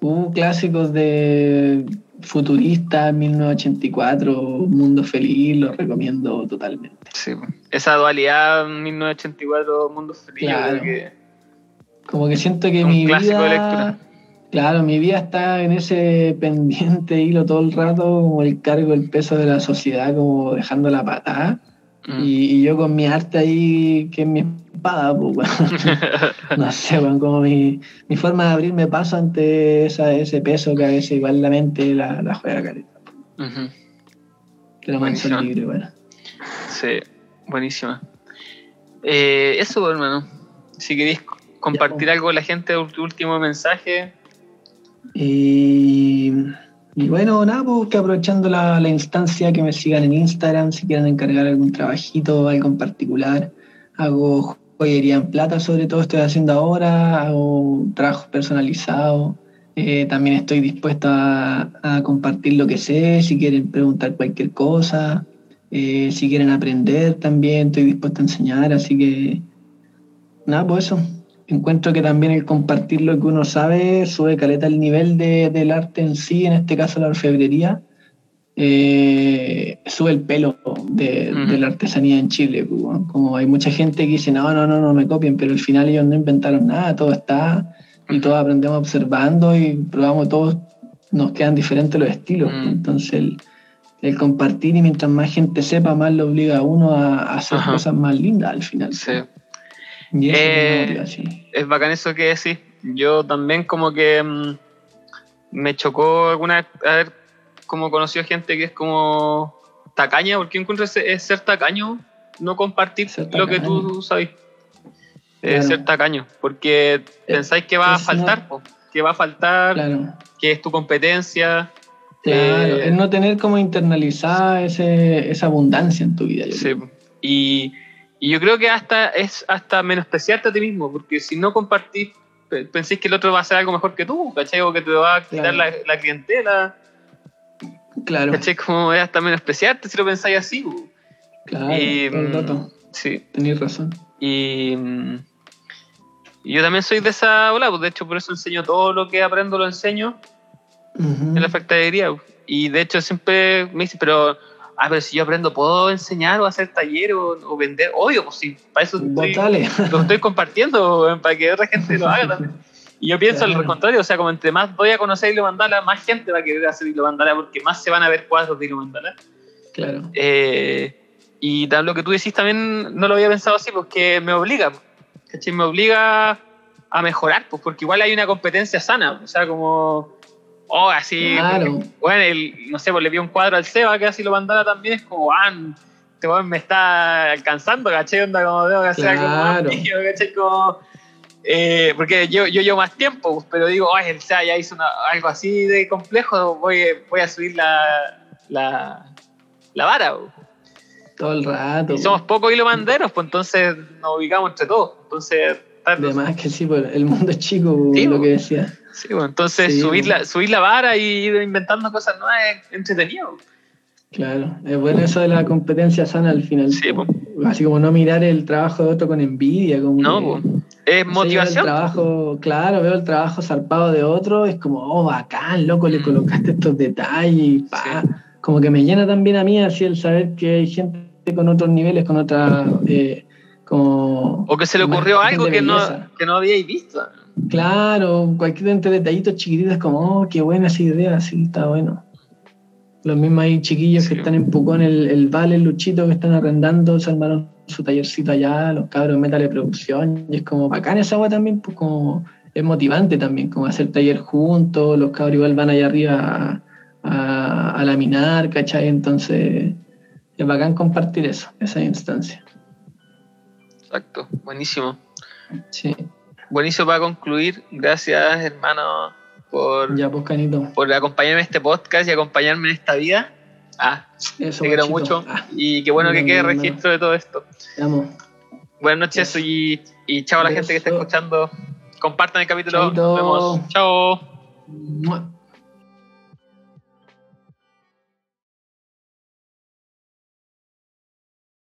Hubo clásicos de futurista, 1984, Mundo Feliz, los recomiendo totalmente. Sí. Esa dualidad 1984, Mundo Feliz, Claro. que Como que siento que Un mi clásico de vida... lectura. Claro, mi vida está en ese pendiente hilo todo el rato, como el cargo, el peso de la sociedad, como dejando la patada. Mm. Y, y yo con mi arte ahí, que es mi espada, pues, weón. no sé, weón, como mi, mi forma de abrirme paso ante esa, ese peso que a veces igual la mente la, la juega careta. Ujú. Que lo Buenísimo. libre, bueno. Sí, buenísima. Eh, eso, hermano. Si queréis compartir Ya, algo con la gente, tu último mensaje. Y, y bueno, nada, pues que aprovechando la, la instancia que me sigan en Instagram, si quieren encargar algún trabajito, algo en particular. Hago joyería en plata, sobre todo estoy haciendo ahora, hago trabajos personalizados. Eh, también estoy dispuesto a, a compartir lo que sé, si quieren preguntar cualquier cosa, eh, si quieren aprender también, estoy dispuesto a enseñar, así que nada, pues eso. Encuentro que también el compartir lo que uno sabe sube caleta el nivel de- del arte en sí, en este caso la orfebrería, eh, sube el pelo de, la artesanía en Chile. pues. Como hay mucha gente que dice, no, no, no, no me copien, pero al final ellos no inventaron nada, todo está y todos aprendemos observando y probamos todos, nos quedan diferentes los estilos. Mm. pues. Entonces el, el compartir y mientras más gente sepa, más lo obliga a uno a, a hacer Ajá. cosas más lindas al final. Sí. Eh, motivación. Es bacán eso que decís. Yo también como que mm, me chocó alguna vez haber como conocido gente que es como tacaña, porque encuentro ese- es ser tacaño, no compartir Ser lo que tacaño. tú sabes. Eh, Claro. ser tacaño, porque pensáis que va a faltar, no- que va a faltar, Claro. que es tu competencia. Claro, Eh, es no tener como internalizada ese, esa abundancia en tu vida. yo Sí, y, y yo creo que hasta es hasta menospreciarte a ti mismo, porque si no compartís, pe- pensís que el otro va a hacer algo mejor que tú, ¿cachai? O que te va a quitar Claro. la, la clientela, Claro, ¿cachai? Como es hasta menospreciarte si lo pensáis así, claro, Y, todo mm. Sí, Tenés razón. y, mm, y yo también soy de esa ola, pues de hecho por eso enseño todo lo que aprendo, lo enseño Ujú. en la factoría. Y de hecho siempre me dicen, pero, ah, pero si yo aprendo, ¿puedo enseñar o hacer taller o, o vender? Obvio, pues sí, para eso estoy, lo estoy compartiendo para que otra gente lo haga también. Y yo pienso Claro. al contrario, o sea, como entre más voy a conocer Hilo Mandala, más gente va a querer hacer Hilo Mandala porque más se van a ver cuadros de Hilo Mandala. Claro. Eh, y tal, lo que tú decís también no lo había pensado así, porque me obliga, ¿cachai? Me obliga a mejorar, pues porque igual hay una competencia sana, o sea, como, oh, así, Claro. bueno, el, no sé, pues le vi un cuadro al Seba que así lo mandara también, es como, ah, este weón me está alcanzando, ¿cachai? Onda como tengo que hacer Claro. ¿cachai? Como, eh, porque yo, yo llevo más tiempo, pues, pero digo, ay, el Seba ya hizo una- algo así de complejo, voy, voy a subir la, la, la vara, pues. Todo el rato. Y somos pocos hilomanderos, pues entonces nos ubicamos entre todos. Entonces, Además que sí, pues, el mundo es chico, Sí, lo que decía. Sí, pues, entonces Sí, subir, po. la, subir la vara y ir inventando cosas nuevas es entretenido. Claro, es bueno eso de la competencia sana al final. Sí, po. Así como no mirar el trabajo de otro con envidia. Como No, que- pues, es no sé, veo motivación. El trabajo, claro, veo el trabajo zarpado de otro, es como, oh, bacán, loco, le Mm. colocaste estos detalles, pa. Sí. Como que me llena también a mí así el saber que hay gente con otros niveles, con otra. eh, como, O que se le ocurrió algo que no, que no habíais visto. Claro, cualquier entre detallitos chiquititos como, oh, qué buena esa idea, sí, está bueno. Los mismos hay chiquillos Sí. que están en Pucón, el, el Vale, el Luchito, que están arrendando, se armaron su tallercito allá, los cabros de Metal de Producción, y es como bacán esa agua también, pues como es motivante también, como hacer taller juntos, los cabros igual van allá arriba a, a, a laminar, ¿cachai? Entonces es bacán compartir eso, esa instancia. Exacto, buenísimo. Sí, Buenísimo para concluir. Gracias, hermano, por, ya pues por acompañarme en este podcast y acompañarme en esta vida. Ah, Eso, te quiero mucho. Ah, Y qué bueno que quede bien, registro de todo esto. te amo. Buenas noches Eso. y, y chao a la gente que está escuchando. Compartan el capítulo. Chaito. Nos vemos. Chao.